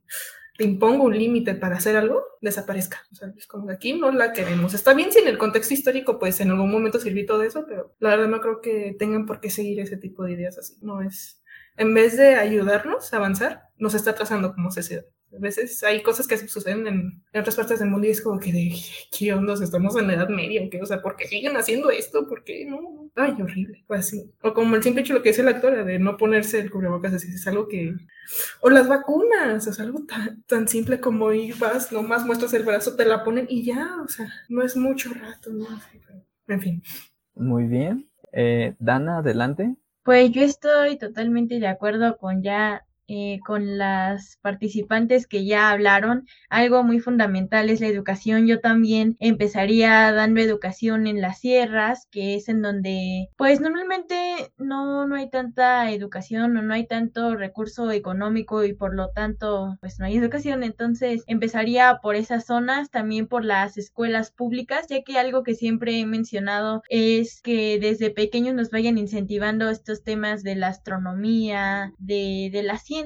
te impongo un límite para hacer algo, desaparezca. O sea, es como que aquí no la queremos. Está bien si en el contexto histórico, pues en algún momento sirvió todo eso, pero la verdad no creo que tengan por qué seguir ese tipo de ideas así. No es, en vez de ayudarnos a avanzar, nos está atrasando como sociedad. A veces hay cosas que suceden en, otras partes del mundo y es como que de qué onda, estamos en la Edad Media o qué, o sea, ¿por qué siguen haciendo esto? ¿Por qué no? Ay, horrible. Pues sí. O como el simple hecho lo que dice la actora de no ponerse el cubrebocas así, es algo que. O las vacunas, es algo tan, tan simple como ir, vas, nomás muestras el brazo, te la ponen y ya, o sea, no es mucho rato, ¿no? En fin. Muy bien. Eh, Dana, adelante. Pues yo estoy totalmente de acuerdo con ya eh, con las participantes que ya hablaron. Algo muy fundamental es la educación. Yo también empezaría dando educación en las sierras, que es en donde, pues normalmente no, no hay tanta educación o no hay tanto recurso económico y por lo tanto, pues no hay educación. Entonces empezaría por esas zonas, también por las escuelas públicas, ya que algo que siempre he mencionado es que desde pequeños nos vayan incentivando estos temas de la astronomía, de, de la ciencia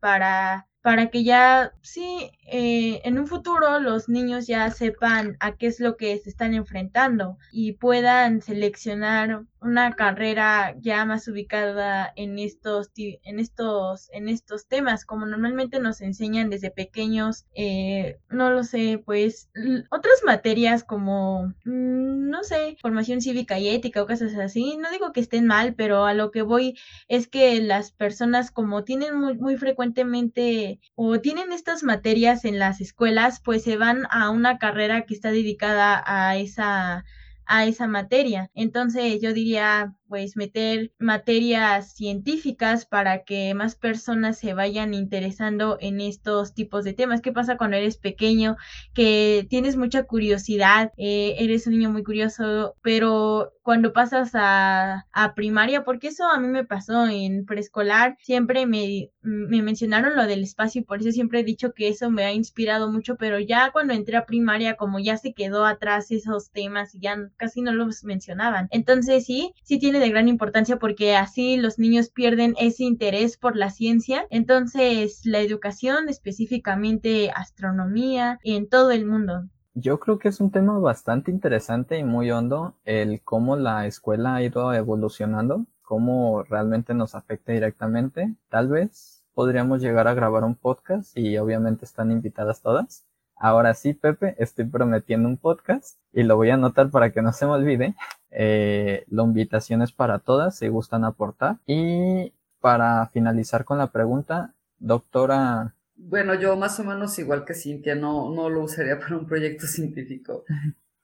para, para que ya, sí, eh, en un futuro los niños ya sepan a qué es lo que se están enfrentando y puedan seleccionar una carrera ya más ubicada en estos en estos en estos temas como normalmente nos enseñan desde pequeños eh, no lo sé pues otras materias como mm, no sé formación cívica y ética o cosas así. No digo que estén mal pero a lo que voy es que las personas como tienen muy, muy frecuentemente o tienen estas materias en las escuelas pues se van a una carrera que está dedicada a esa a esa materia. Entonces yo diría pues meter materias científicas para que más personas se vayan interesando en estos tipos de temas. ¿Qué pasa cuando eres pequeño? Que tienes mucha curiosidad, eh, eres un niño muy curioso, pero cuando pasas a, a, primaria, porque eso a mí me pasó en preescolar, siempre me, me mencionaron lo del espacio y por eso siempre he dicho que eso me ha inspirado mucho, pero ya cuando entré a primaria, como ya se quedó atrás esos temas y ya casi no los mencionaban. Entonces sí, sí tiene de gran importancia porque así los niños pierden ese interés por la ciencia. Entonces, la educación, específicamente astronomía, en todo el mundo. Yo creo que es un tema bastante interesante y muy hondo el cómo la escuela ha ido evolucionando, cómo realmente nos afecta directamente. Tal vez podríamos llegar a grabar un podcast y obviamente están invitadas todas. Ahora sí, Pepe, estoy prometiendo un podcast y lo voy a anotar para que no se me olvide. Eh, la invitación es para todas, si gustan aportar. Y para finalizar con la pregunta, doctora. Bueno, yo más o menos igual que Cintia, no, no lo usaría para un proyecto *laughs* científico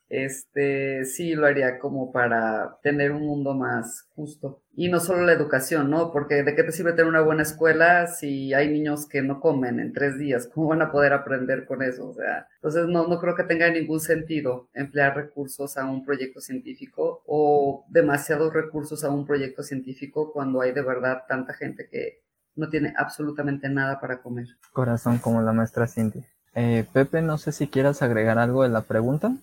este, sí lo haría como para tener un mundo más justo. Y no solo la educación, ¿no? Porque de qué te sirve tener una buena escuela si hay niños que no comen en tres días, *laughs* ¿cómo van a poder aprender con eso? O sea, entonces no, no creo que tenga ningún sentido emplear recursos a un proyecto científico o demasiados recursos a un proyecto científico cuando hay de verdad tanta gente que no tiene absolutamente nada para comer. Corazón como la maestra Cindy. Eh, Pepe, no sé si quieras agregar algo de la pregunta.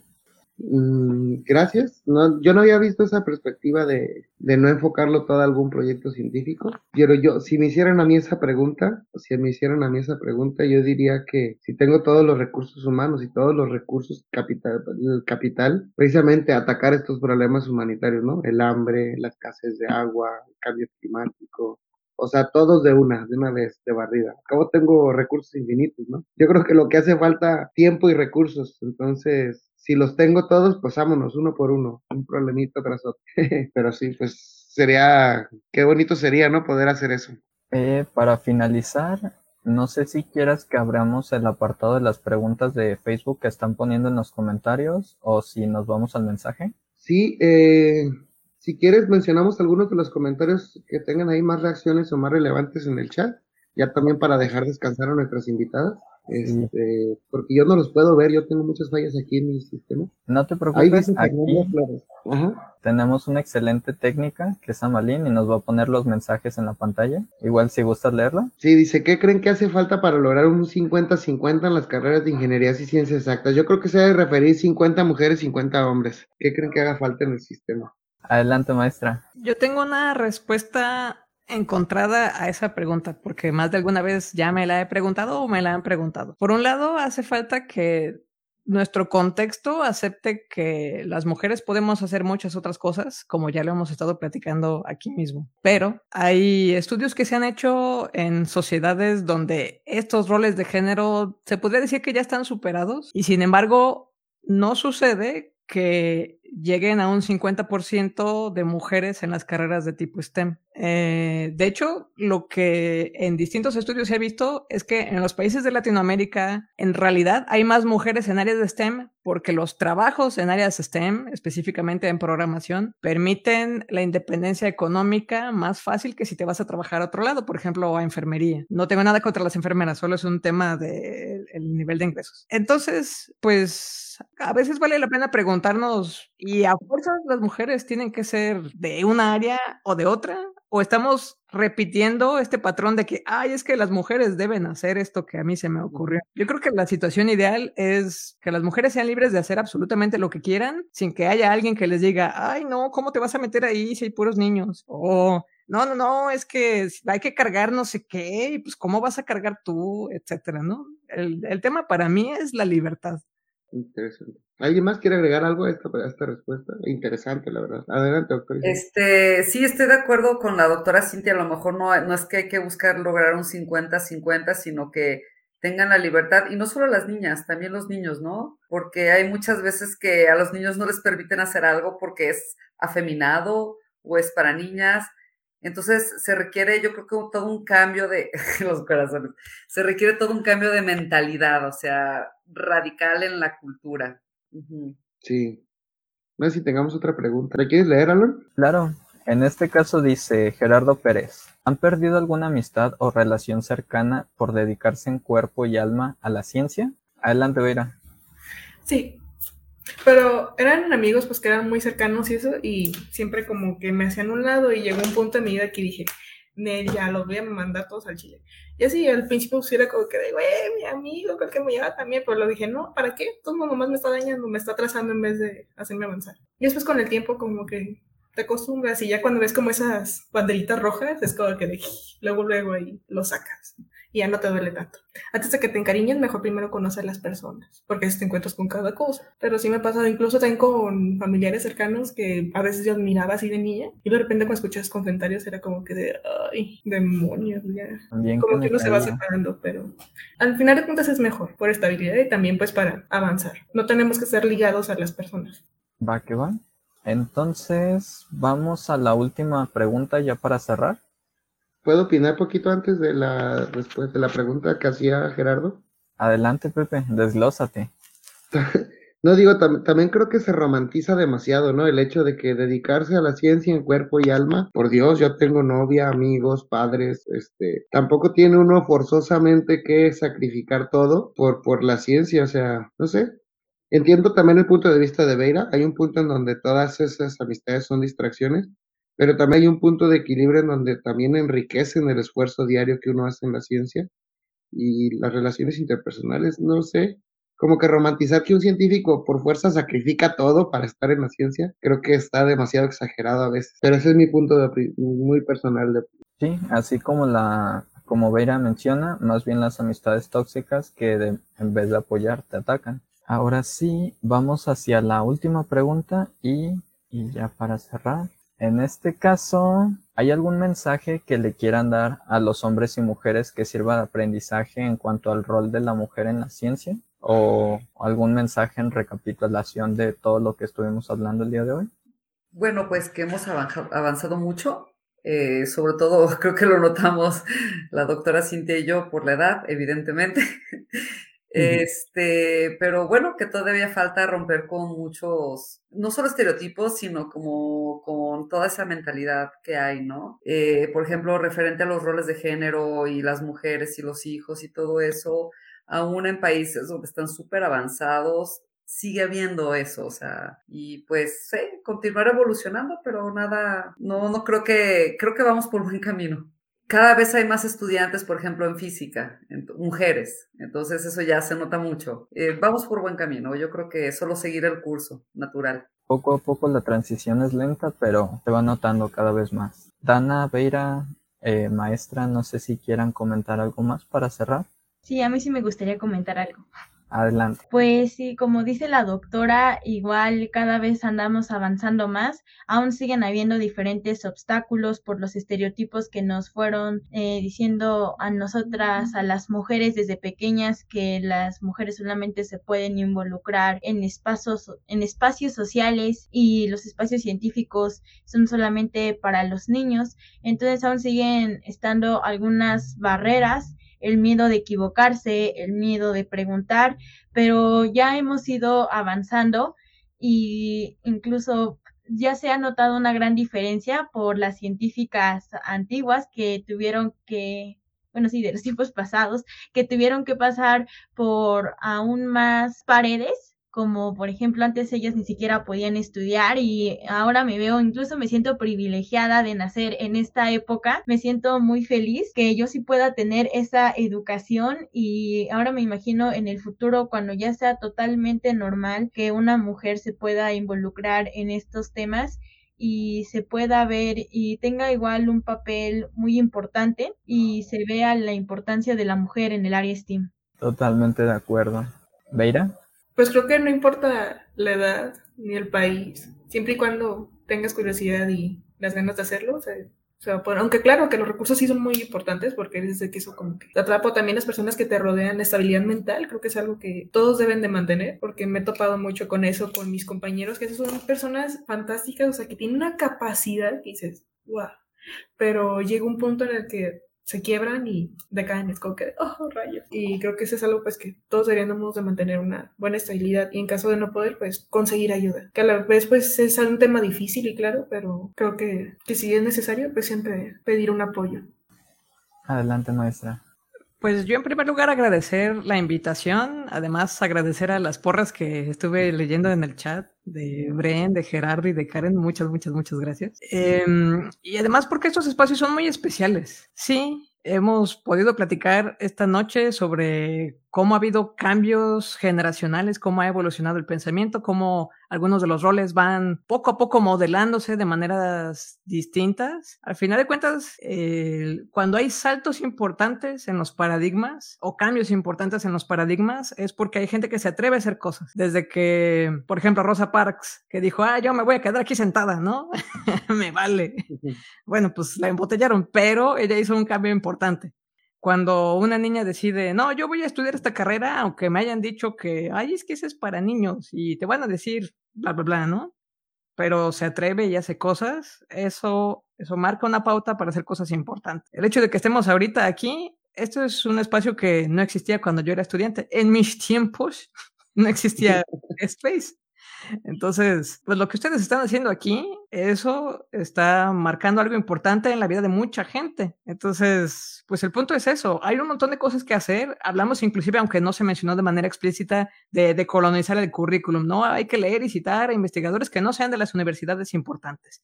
Mm, gracias. No, yo no había visto esa perspectiva de, de, no enfocarlo todo a algún proyecto científico. Pero yo, si me hicieran a mí esa pregunta, si me hicieran a mí esa pregunta, yo diría que si tengo todos los recursos humanos y todos los recursos capital, capital precisamente atacar estos problemas humanitarios, ¿no? El hambre, la escasez de agua, el cambio climático, o sea, todos de una, de una vez, de barrida. Acabo tengo recursos infinitos, ¿no? Yo creo que lo que hace falta tiempo y recursos. Entonces, si los tengo todos, pues vámonos uno por uno, un problemita tras otro. *laughs* Pero sí, pues sería, qué bonito sería, ¿no? Poder hacer eso. Eh, para finalizar, no sé si quieras que abramos el apartado de las preguntas de Facebook que están poniendo en los comentarios o si nos vamos al mensaje. Sí, eh, si quieres mencionamos algunos de los comentarios que tengan ahí más reacciones o más relevantes en el chat, ya también para dejar descansar a nuestras invitadas. Este, porque yo no los puedo ver, yo tengo muchas fallas aquí en mi sistema. No te preocupes, aquí tenemos una excelente técnica que es Amalín y nos va a poner los mensajes en la pantalla. Igual si gustas leerla. Sí, dice, ¿qué creen que hace falta para lograr un 50-50 en las carreras de ingeniería y ciencias exactas? Yo creo que se debe referir 50 mujeres, 50 hombres. ¿Qué creen que haga falta en el sistema? Adelante, maestra. Yo tengo una respuesta encontrada a esa pregunta, porque más de alguna vez ya me la he preguntado o me la han preguntado. Por un lado, hace falta que nuestro contexto acepte que las mujeres podemos hacer muchas otras cosas, como ya lo hemos estado platicando aquí mismo. Pero hay estudios que se han hecho en sociedades donde estos roles de género se podría decir que ya están superados y sin embargo no sucede que lleguen a un 50% de mujeres en las carreras de tipo STEM. Eh, de hecho, lo que en distintos estudios se ha visto es que en los países de Latinoamérica, en realidad hay más mujeres en áreas de STEM porque los trabajos en áreas STEM, específicamente en programación, permiten la independencia económica más fácil que si te vas a trabajar a otro lado, por ejemplo, a enfermería. No tengo nada contra las enfermeras, solo es un tema del de nivel de ingresos. Entonces, pues a veces vale la pena preguntarnos y a fuerzas las mujeres tienen que ser de una área o de otra, o estamos repitiendo este patrón de que, ay, es que las mujeres deben hacer esto que a mí se me ocurrió. Yo creo que la situación ideal es que las mujeres sean libres de hacer absolutamente lo que quieran sin que haya alguien que les diga, ay, no, ¿cómo te vas a meter ahí si hay puros niños? O, no, no, no, es que hay que cargar no sé qué, pues cómo vas a cargar tú, etcétera, ¿no? El, el tema para mí es la libertad. Interesante. ¿Alguien más quiere agregar algo a esta, a esta respuesta? Interesante, la verdad. Adelante, doctor. Este, sí, estoy de acuerdo con la doctora Cintia. A lo mejor no, no es que hay que buscar lograr un 50-50, sino que tengan la libertad, y no solo las niñas, también los niños, ¿no? Porque hay muchas veces que a los niños no les permiten hacer algo porque es afeminado o es para niñas. Entonces se requiere, yo creo que todo un cambio de *laughs* los corazones, se requiere todo un cambio de mentalidad, o sea, radical en la cultura. Sí. No sé si tengamos otra pregunta. ¿Le quieres leer, Alon? Claro. En este caso dice Gerardo Pérez. ¿Han perdido alguna amistad o relación cercana por dedicarse en cuerpo y alma a la ciencia? Adelante, Vera. Sí, pero eran amigos pues que eran muy cercanos y eso, y siempre como que me hacían un lado y llegó un punto en mi vida que dije, Nel, ya los voy a mandar todos al Chile. Y así al principio pues era como que de, güey, mi amigo, creo que me lleva también, pero lo dije, no, ¿para qué? Todo mundo más me está dañando, me está atrasando en vez de hacerme avanzar. Y después con el tiempo como que te acostumbras y ya cuando ves como esas banderitas rojas es como que de, luego, luego ahí lo sacas y ya no te duele tanto. Antes de que te encariñen, mejor primero conocer a las personas, porque te encuentras con cada cosa. Pero sí me ha pasado, incluso también con familiares cercanos que a veces yo admiraba así de niña y de repente cuando escuchas comentarios era como que de, ay, demonios, ya. como que uno se va separando, pero al final de cuentas es mejor por estabilidad y también pues para avanzar. No tenemos que ser ligados a las personas. Va que va. Entonces, vamos a la última pregunta ya para cerrar. ¿Puedo opinar poquito antes de la respuesta de la pregunta que hacía Gerardo? Adelante, Pepe, desglósate. *laughs* no digo, también creo que se romantiza demasiado, ¿no? El hecho de que dedicarse a la ciencia en cuerpo y alma, por Dios, yo tengo novia, amigos, padres, este, tampoco tiene uno forzosamente que sacrificar todo por, por la ciencia, o sea, no sé. Entiendo también el punto de vista de Beira, hay un punto en donde todas esas amistades son distracciones, pero también hay un punto de equilibrio en donde también enriquecen el esfuerzo diario que uno hace en la ciencia y las relaciones interpersonales, no sé, como que romantizar que un científico por fuerza sacrifica todo para estar en la ciencia, creo que está demasiado exagerado a veces, pero ese es mi punto de, muy personal. De... Sí, así como la como Vera menciona, más bien las amistades tóxicas que en vez de apoyar te atacan. Ahora sí, vamos hacia la última pregunta y, y ya para cerrar. En este caso, ¿hay algún mensaje que le quieran dar a los hombres y mujeres que sirva de aprendizaje en cuanto al rol de la mujer en la ciencia? ¿O algún mensaje en recapitulación de todo lo que estuvimos hablando el día de hoy? Bueno, pues que hemos avanzado mucho. Eh, sobre todo, *laughs* creo que lo notamos la doctora Cintia y yo por la edad, evidentemente. *laughs* Este, pero bueno, que todavía falta romper con muchos, no solo estereotipos, sino como con toda esa mentalidad que hay, ¿no? Eh, por ejemplo, referente a los roles de género y las mujeres y los hijos y todo eso, aún en países donde están súper avanzados, sigue habiendo eso, o sea, y pues sí, continuar evolucionando, pero nada, no, no creo que, creo que vamos por buen camino cada vez hay más estudiantes, por ejemplo, en física, mujeres. Entonces eso ya se nota mucho. Eh, vamos por buen camino. Yo creo que solo seguir el curso natural. Poco a poco la transición es lenta, pero se va notando cada vez más. Dana, Beira, eh, maestra, no sé si quieran comentar algo más para cerrar. Sí, a mí sí me gustaría comentar algo. Adelante. Pues sí, como dice la doctora, igual cada vez andamos avanzando más. Aún siguen habiendo diferentes obstáculos por los estereotipos que nos fueron eh, diciendo a nosotras, a las mujeres desde pequeñas, que las mujeres solamente se pueden involucrar en espacios, en espacios sociales y los espacios científicos son solamente para los niños. Entonces aún siguen estando algunas barreras el miedo de equivocarse, el miedo de preguntar, pero ya hemos ido avanzando y incluso ya se ha notado una gran diferencia por las científicas antiguas que tuvieron que bueno, sí, de los *laughs* tiempos pasados, que tuvieron que pasar por aún más paredes como por ejemplo antes ellas ni siquiera podían estudiar y ahora me veo, incluso me siento privilegiada de nacer en esta época, me siento muy feliz que yo sí pueda tener esa educación y ahora me imagino en el futuro cuando ya sea totalmente normal que una mujer se pueda involucrar en estos temas y se pueda ver y tenga igual un papel muy importante y se vea la importancia de la mujer en el área STEAM. Totalmente de acuerdo. ¿Veira? Pues creo que no importa la edad ni el país, siempre y cuando tengas curiosidad y las ganas de hacerlo, se, va a. Aunque claro que los recursos sí son muy importantes porque desde que eso como que te atrapo también las personas que te rodean, estabilidad mental, creo que es algo que todos deben de mantener porque me he topado mucho con eso, con mis compañeros, que son personas fantásticas, o sea, que tienen una capacidad que dices, wow, pero llega un punto en el que se quiebran y decaen, es como que, *laughs* oh, rayos. Y creo que eso es algo pues que todos deberíamos de mantener una buena estabilidad y en caso de no poder, pues conseguir ayuda. Que a la vez pues es un tema difícil y claro, pero creo que, que si es necesario, pues siempre pedir un apoyo. Adelante, maestra. Pues yo en primer lugar agradecer la invitación, además agradecer a las porras que estuve leyendo en el chat de Bren, de Gerardo y de Karen, muchas, muchas, muchas gracias. Em, y además porque estos espacios son muy especiales. Sí, hemos podido platicar esta noche sobre cómo ha habido cambios generacionales, cómo ha evolucionado el pensamiento, cómo algunos de los roles van poco a poco modelándose de maneras distintas. Al final de cuentas, cuando hay saltos importantes en los paradigmas o cambios importantes en los paradigmas, es porque hay gente que se atreve a hacer cosas. Desde que, por ejemplo, Rosa Parks, que dijo, ah, yo me voy a quedar aquí sentada, ¿no? *laughs* me vale. bueno, pues la embotellaron, pero ella hizo un cambio importante cuando una niña decide, no, yo voy a estudiar esta carrera, aunque me hayan dicho que, ay, es que eso es para niños y te van a decir, bla, bla, bla, ¿no? Pero se atreve y hace cosas, eso, eso marca una pauta para hacer cosas importantes. El hecho de que estemos ahorita aquí, esto es un espacio que no existía cuando yo era estudiante. En mis tiempos *laughs* no existía Space. Entonces, pues lo que ustedes están haciendo aquí, eso está marcando algo importante en la vida de mucha gente. Entonces, pues el punto es eso. Hay un montón de cosas que hacer. Hablamos inclusive, aunque no se mencionó de manera explícita, de, de colonizar el currículum, ¿no? Hay que leer y citar a investigadores que no sean de las universidades importantes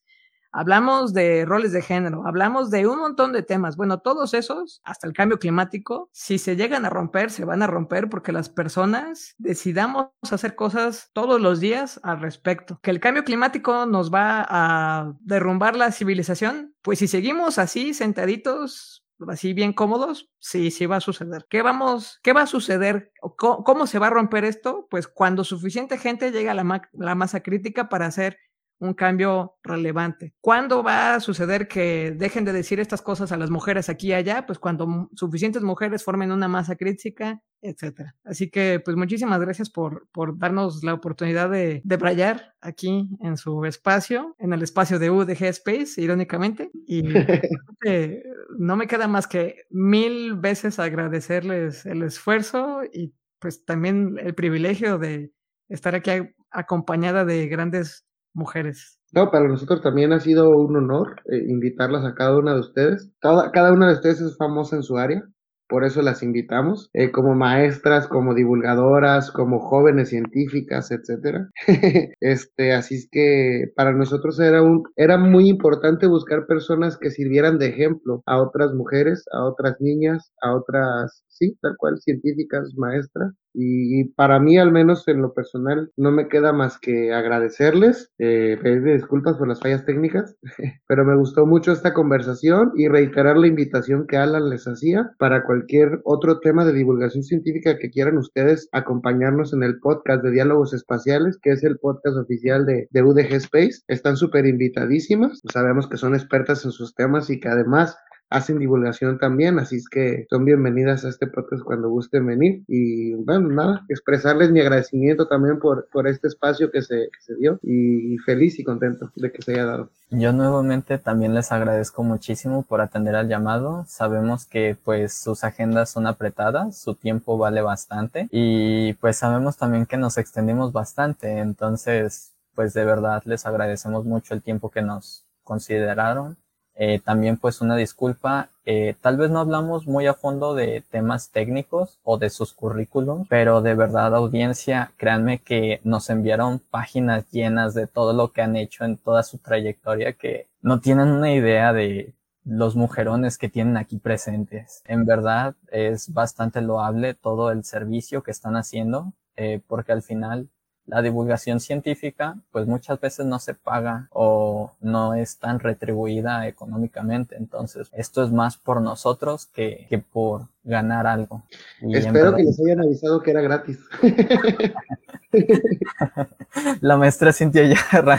hablamos de roles de género, hablamos de un montón de temas. Bueno, todos esos, hasta el cambio climático, si se llegan a romper, se van a romper porque las personas decidamos hacer cosas todos los días al respecto. Que el cambio climático nos va a derrumbar la civilización, pues si seguimos así sentaditos, así bien cómodos, sí, sí va a suceder. ¿Qué vamos, qué va a suceder? ¿Cómo, se va a romper esto? Pues cuando suficiente gente llega a la, la masa crítica para hacer un cambio relevante. ¿Cuándo va a suceder que dejen de decir estas cosas a las mujeres aquí y allá? Pues cuando suficientes mujeres formen una masa crítica, etcétera. Así que, pues muchísimas gracias por, por darnos la oportunidad de, de brayar aquí en su espacio, en el espacio de UDG Space, irónicamente. Y *laughs* no me queda más que mil veces agradecerles el esfuerzo y pues también el privilegio de estar aquí acompañada de grandes mujeres. No, para nosotros también ha sido un honor eh, invitarlas a cada una de ustedes. Cada, cada una de ustedes es famosa en su área, por eso las invitamos, eh, como maestras, como divulgadoras, como jóvenes científicas, etcétera. *laughs* este, así es que para nosotros era un, era muy importante buscar personas que sirvieran de ejemplo a otras mujeres, a otras niñas, a otras sí, tal cual, científicas, maestras. Y, para mí, al menos en lo personal, no me queda más que agradecerles, eh, disculpas por las fallas técnicas, *laughs* pero me gustó mucho esta conversación y reiterar la invitación que Alan les hacía para cualquier otro tema de divulgación científica que quieran ustedes acompañarnos en el podcast de Diálogos Espaciales, que es el podcast oficial de, de UDG Space. Están súper invitadísimas, sabemos que son expertas en sus temas y que además hacen divulgación también, así es que son bienvenidas a este podcast cuando gusten venir. Y bueno, nada, expresarles mi agradecimiento también por, por este espacio que se, que se dio y feliz y contento de que se haya dado. Yo nuevamente también les agradezco muchísimo por atender al llamado. Sabemos que pues sus agendas son apretadas, su tiempo vale bastante y pues sabemos también que nos extendimos bastante. Entonces, pues de verdad les agradecemos mucho el tiempo que nos consideraron eh, también pues una disculpa, eh, tal vez no hablamos muy a fondo de temas técnicos o de sus currículums, pero de verdad audiencia, créanme que nos enviaron páginas llenas de todo lo que han hecho en toda su trayectoria que no tienen una idea de los mujerones que tienen aquí presentes. En verdad es bastante loable todo el servicio que están haciendo, eh, porque al final la divulgación científica pues muchas veces no se paga o no es tan retribuida económicamente. Entonces esto es más por nosotros que, que por ganar algo. Espero que les hayan avisado que era gratis. *laughs* la maestra Cintia ya. *laughs*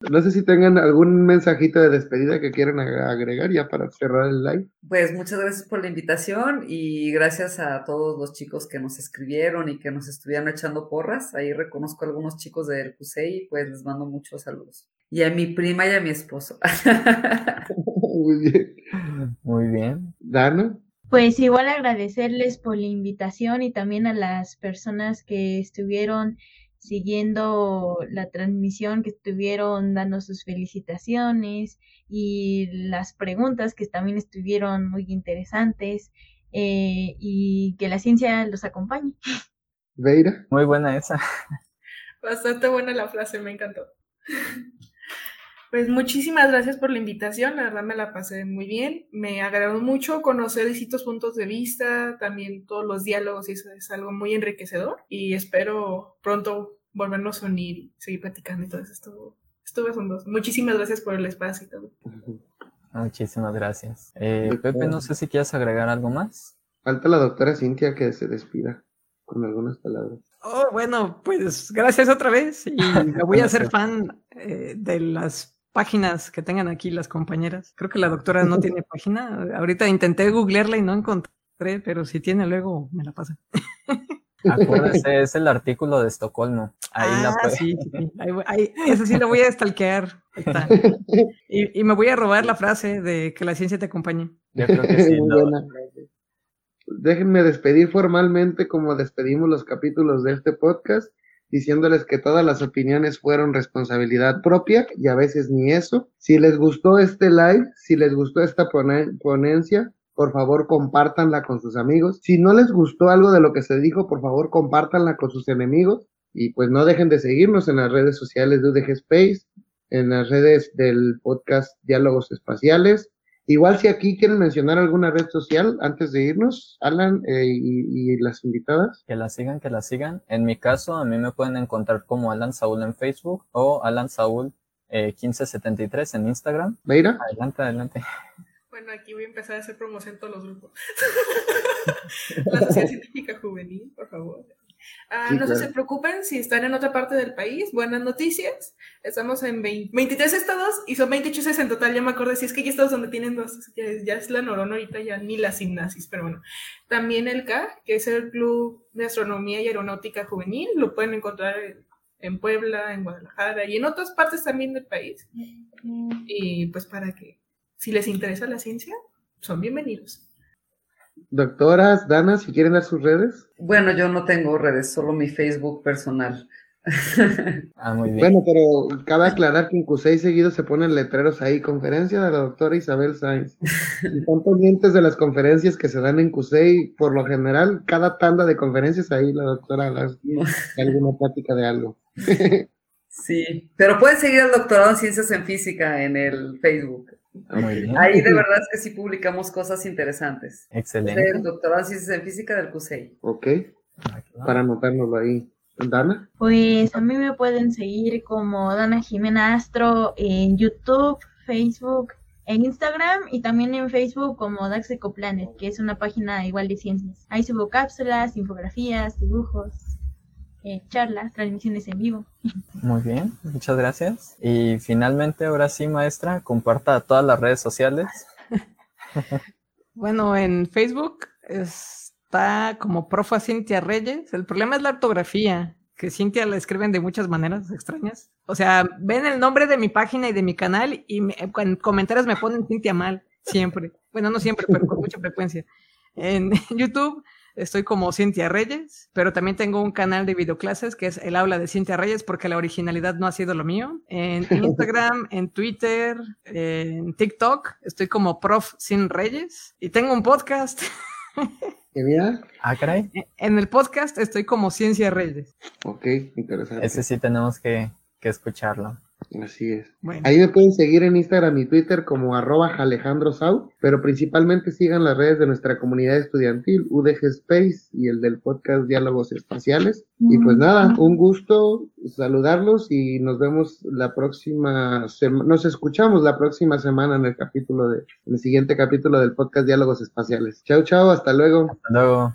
No sé si tengan algún mensajito de despedida que quieran agregar ya para cerrar el live. Pues muchas gracias por la invitación y gracias a todos los chicos que nos escribieron y que nos estuvieron echando porras. Ahí reconozco a algunos chicos del CUSEI y pues les mando muchos saludos. Y a mi prima y a mi esposo. *laughs* Muy bien. Muy bien. Dana. Pues igual agradecerles por la invitación y también a las personas que estuvieron siguiendo la transmisión que estuvieron dando sus felicitaciones y las preguntas que también estuvieron muy interesantes eh, y que la ciencia los acompañe. Veira. Muy buena esa. Bastante buena la frase, me encantó. Pues muchísimas gracias por la invitación, la verdad me la pasé muy bien, me agradó mucho conocer distintos puntos de vista, también todos los diálogos y eso es algo muy enriquecedor y espero pronto volvernos a unir y seguir platicando y todo eso. Estuvo, estuvo asombroso. Muchísimas gracias por el espacio y todo. *laughs* Muchísimas gracias. Eh, Pepe, no sé si quieres agregar algo más. Falta la doctora Cintia que se despida con algunas palabras. Oh, bueno, pues gracias otra vez y *laughs* me voy a hacer fan eh, de las páginas que tengan aquí las compañeras. Creo que la doctora no *laughs* tiene página. Ahorita intenté googlearla y no encontré, pero si tiene luego me la pasa. *laughs* Acuérdese, es el artículo de Estocolmo. Ahí la ah, Sí, sí. *laughs* eso sí lo voy a stalkear. Y, y, me voy a robar la frase de que la ciencia te acompañe. Yo creo que sí. Déjenme despedir formalmente como despedimos los capítulos de este podcast, diciéndoles que todas las opiniones fueron responsabilidad propia y a veces ni eso. Si les gustó este live, si les gustó esta ponencia, por favor compártanla con sus amigos. Si no les gustó algo de lo que se dijo, por favor compártanla con sus enemigos. Y pues no dejen de seguirnos en las redes sociales de UDG Space, en las redes del podcast Diálogos Espaciales. Igual si aquí quieren mencionar alguna red social antes de irnos, Alan eh, y, las invitadas. Que la sigan, que la sigan. En mi caso, a mí me pueden encontrar como Alan Saúl en Facebook o Alan Saúl 1573 eh, en Instagram. Meira. Adelante, adelante. Bueno, aquí voy a empezar a hacer promoción todos los grupos. *laughs* la Sociedad Científica Juvenil, por favor. Ah, no se preocupen si están en otra parte del país. Buenas noticias. Estamos en 23 estados y son 28 en total. Ya me acordé. Si es que hay estados donde tienen dos. Ya, es la Norona ahorita, ya ni la Simnasis, pero bueno. También el CA, que es el Club de Astronomía y Aeronáutica Juvenil. Lo pueden encontrar en Puebla, en Guadalajara y en otras partes también del país. Y pues para que si les interesa la ciencia, son bienvenidos. Doctoras, Dana, si quieren dar sus redes. Bueno, yo no tengo redes, solo mi Facebook personal. *laughs* ah, muy bien. Bueno, pero cabe aclarar que en Q6 seguidos se ponen letreros ahí, conferencia de la doctora Isabel Sainz. están pendientes de las conferencias que se dan en Q6, por lo general, cada tanda de conferencias ahí la doctora habla alguna plática de algo. *laughs* sí, pero pueden seguir al doctorado en ciencias en física en el Facebook. Ahí de verdad es que sí publicamos cosas interesantes. Excelente. El doctorado en ciencias en física del CUSEI. Ok, para anotárnoslo ahí. Dana. Pues a mí me pueden seguir como Dana Jimena Astro en YouTube, Facebook, en Instagram y también en Facebook como Dax Ecoplanet, que es una página igual de ciencias. Ahí subo cápsulas, infografías, dibujos, eh, charlas, transmisiones en vivo. Muy bien, muchas gracias. Y finalmente, ahora sí, maestra, comparta todas las redes sociales. *laughs* bueno, en Facebook está como profa Cintia Reyes. El problema es la ortografía, que Cintia la escriben de muchas maneras extrañas. O sea, ven el nombre de mi página y de mi canal y en comentarios me ponen Cintia mal, siempre. Bueno, no siempre, pero con mucha frecuencia. En *laughs* YouTube Estoy como Cintia Reyes, pero también tengo un canal de videoclases que es el aula de Cintia Reyes porque la originalidad no ha sido lo mío. En *laughs* Instagram, en Twitter, en TikTok, estoy como Prof Sin Reyes y tengo un podcast. *laughs* ¿Qué bien? Ah, caray. En el podcast estoy como Ciencia Reyes. Ok, interesante. Ese sí tenemos que, que escucharlo. Así es. Ahí me pueden seguir en Instagram y Twitter como arroba Alejandro Sau, pero principalmente sigan las redes de nuestra comunidad estudiantil, UDG Space y el del podcast Diálogos Espaciales. Y pues nada, un gusto saludarlos y nos vemos la próxima semana, nos escuchamos la próxima semana en el capítulo de, en el siguiente capítulo del podcast Diálogos Espaciales. Chao, chao, hasta luego. Hasta luego.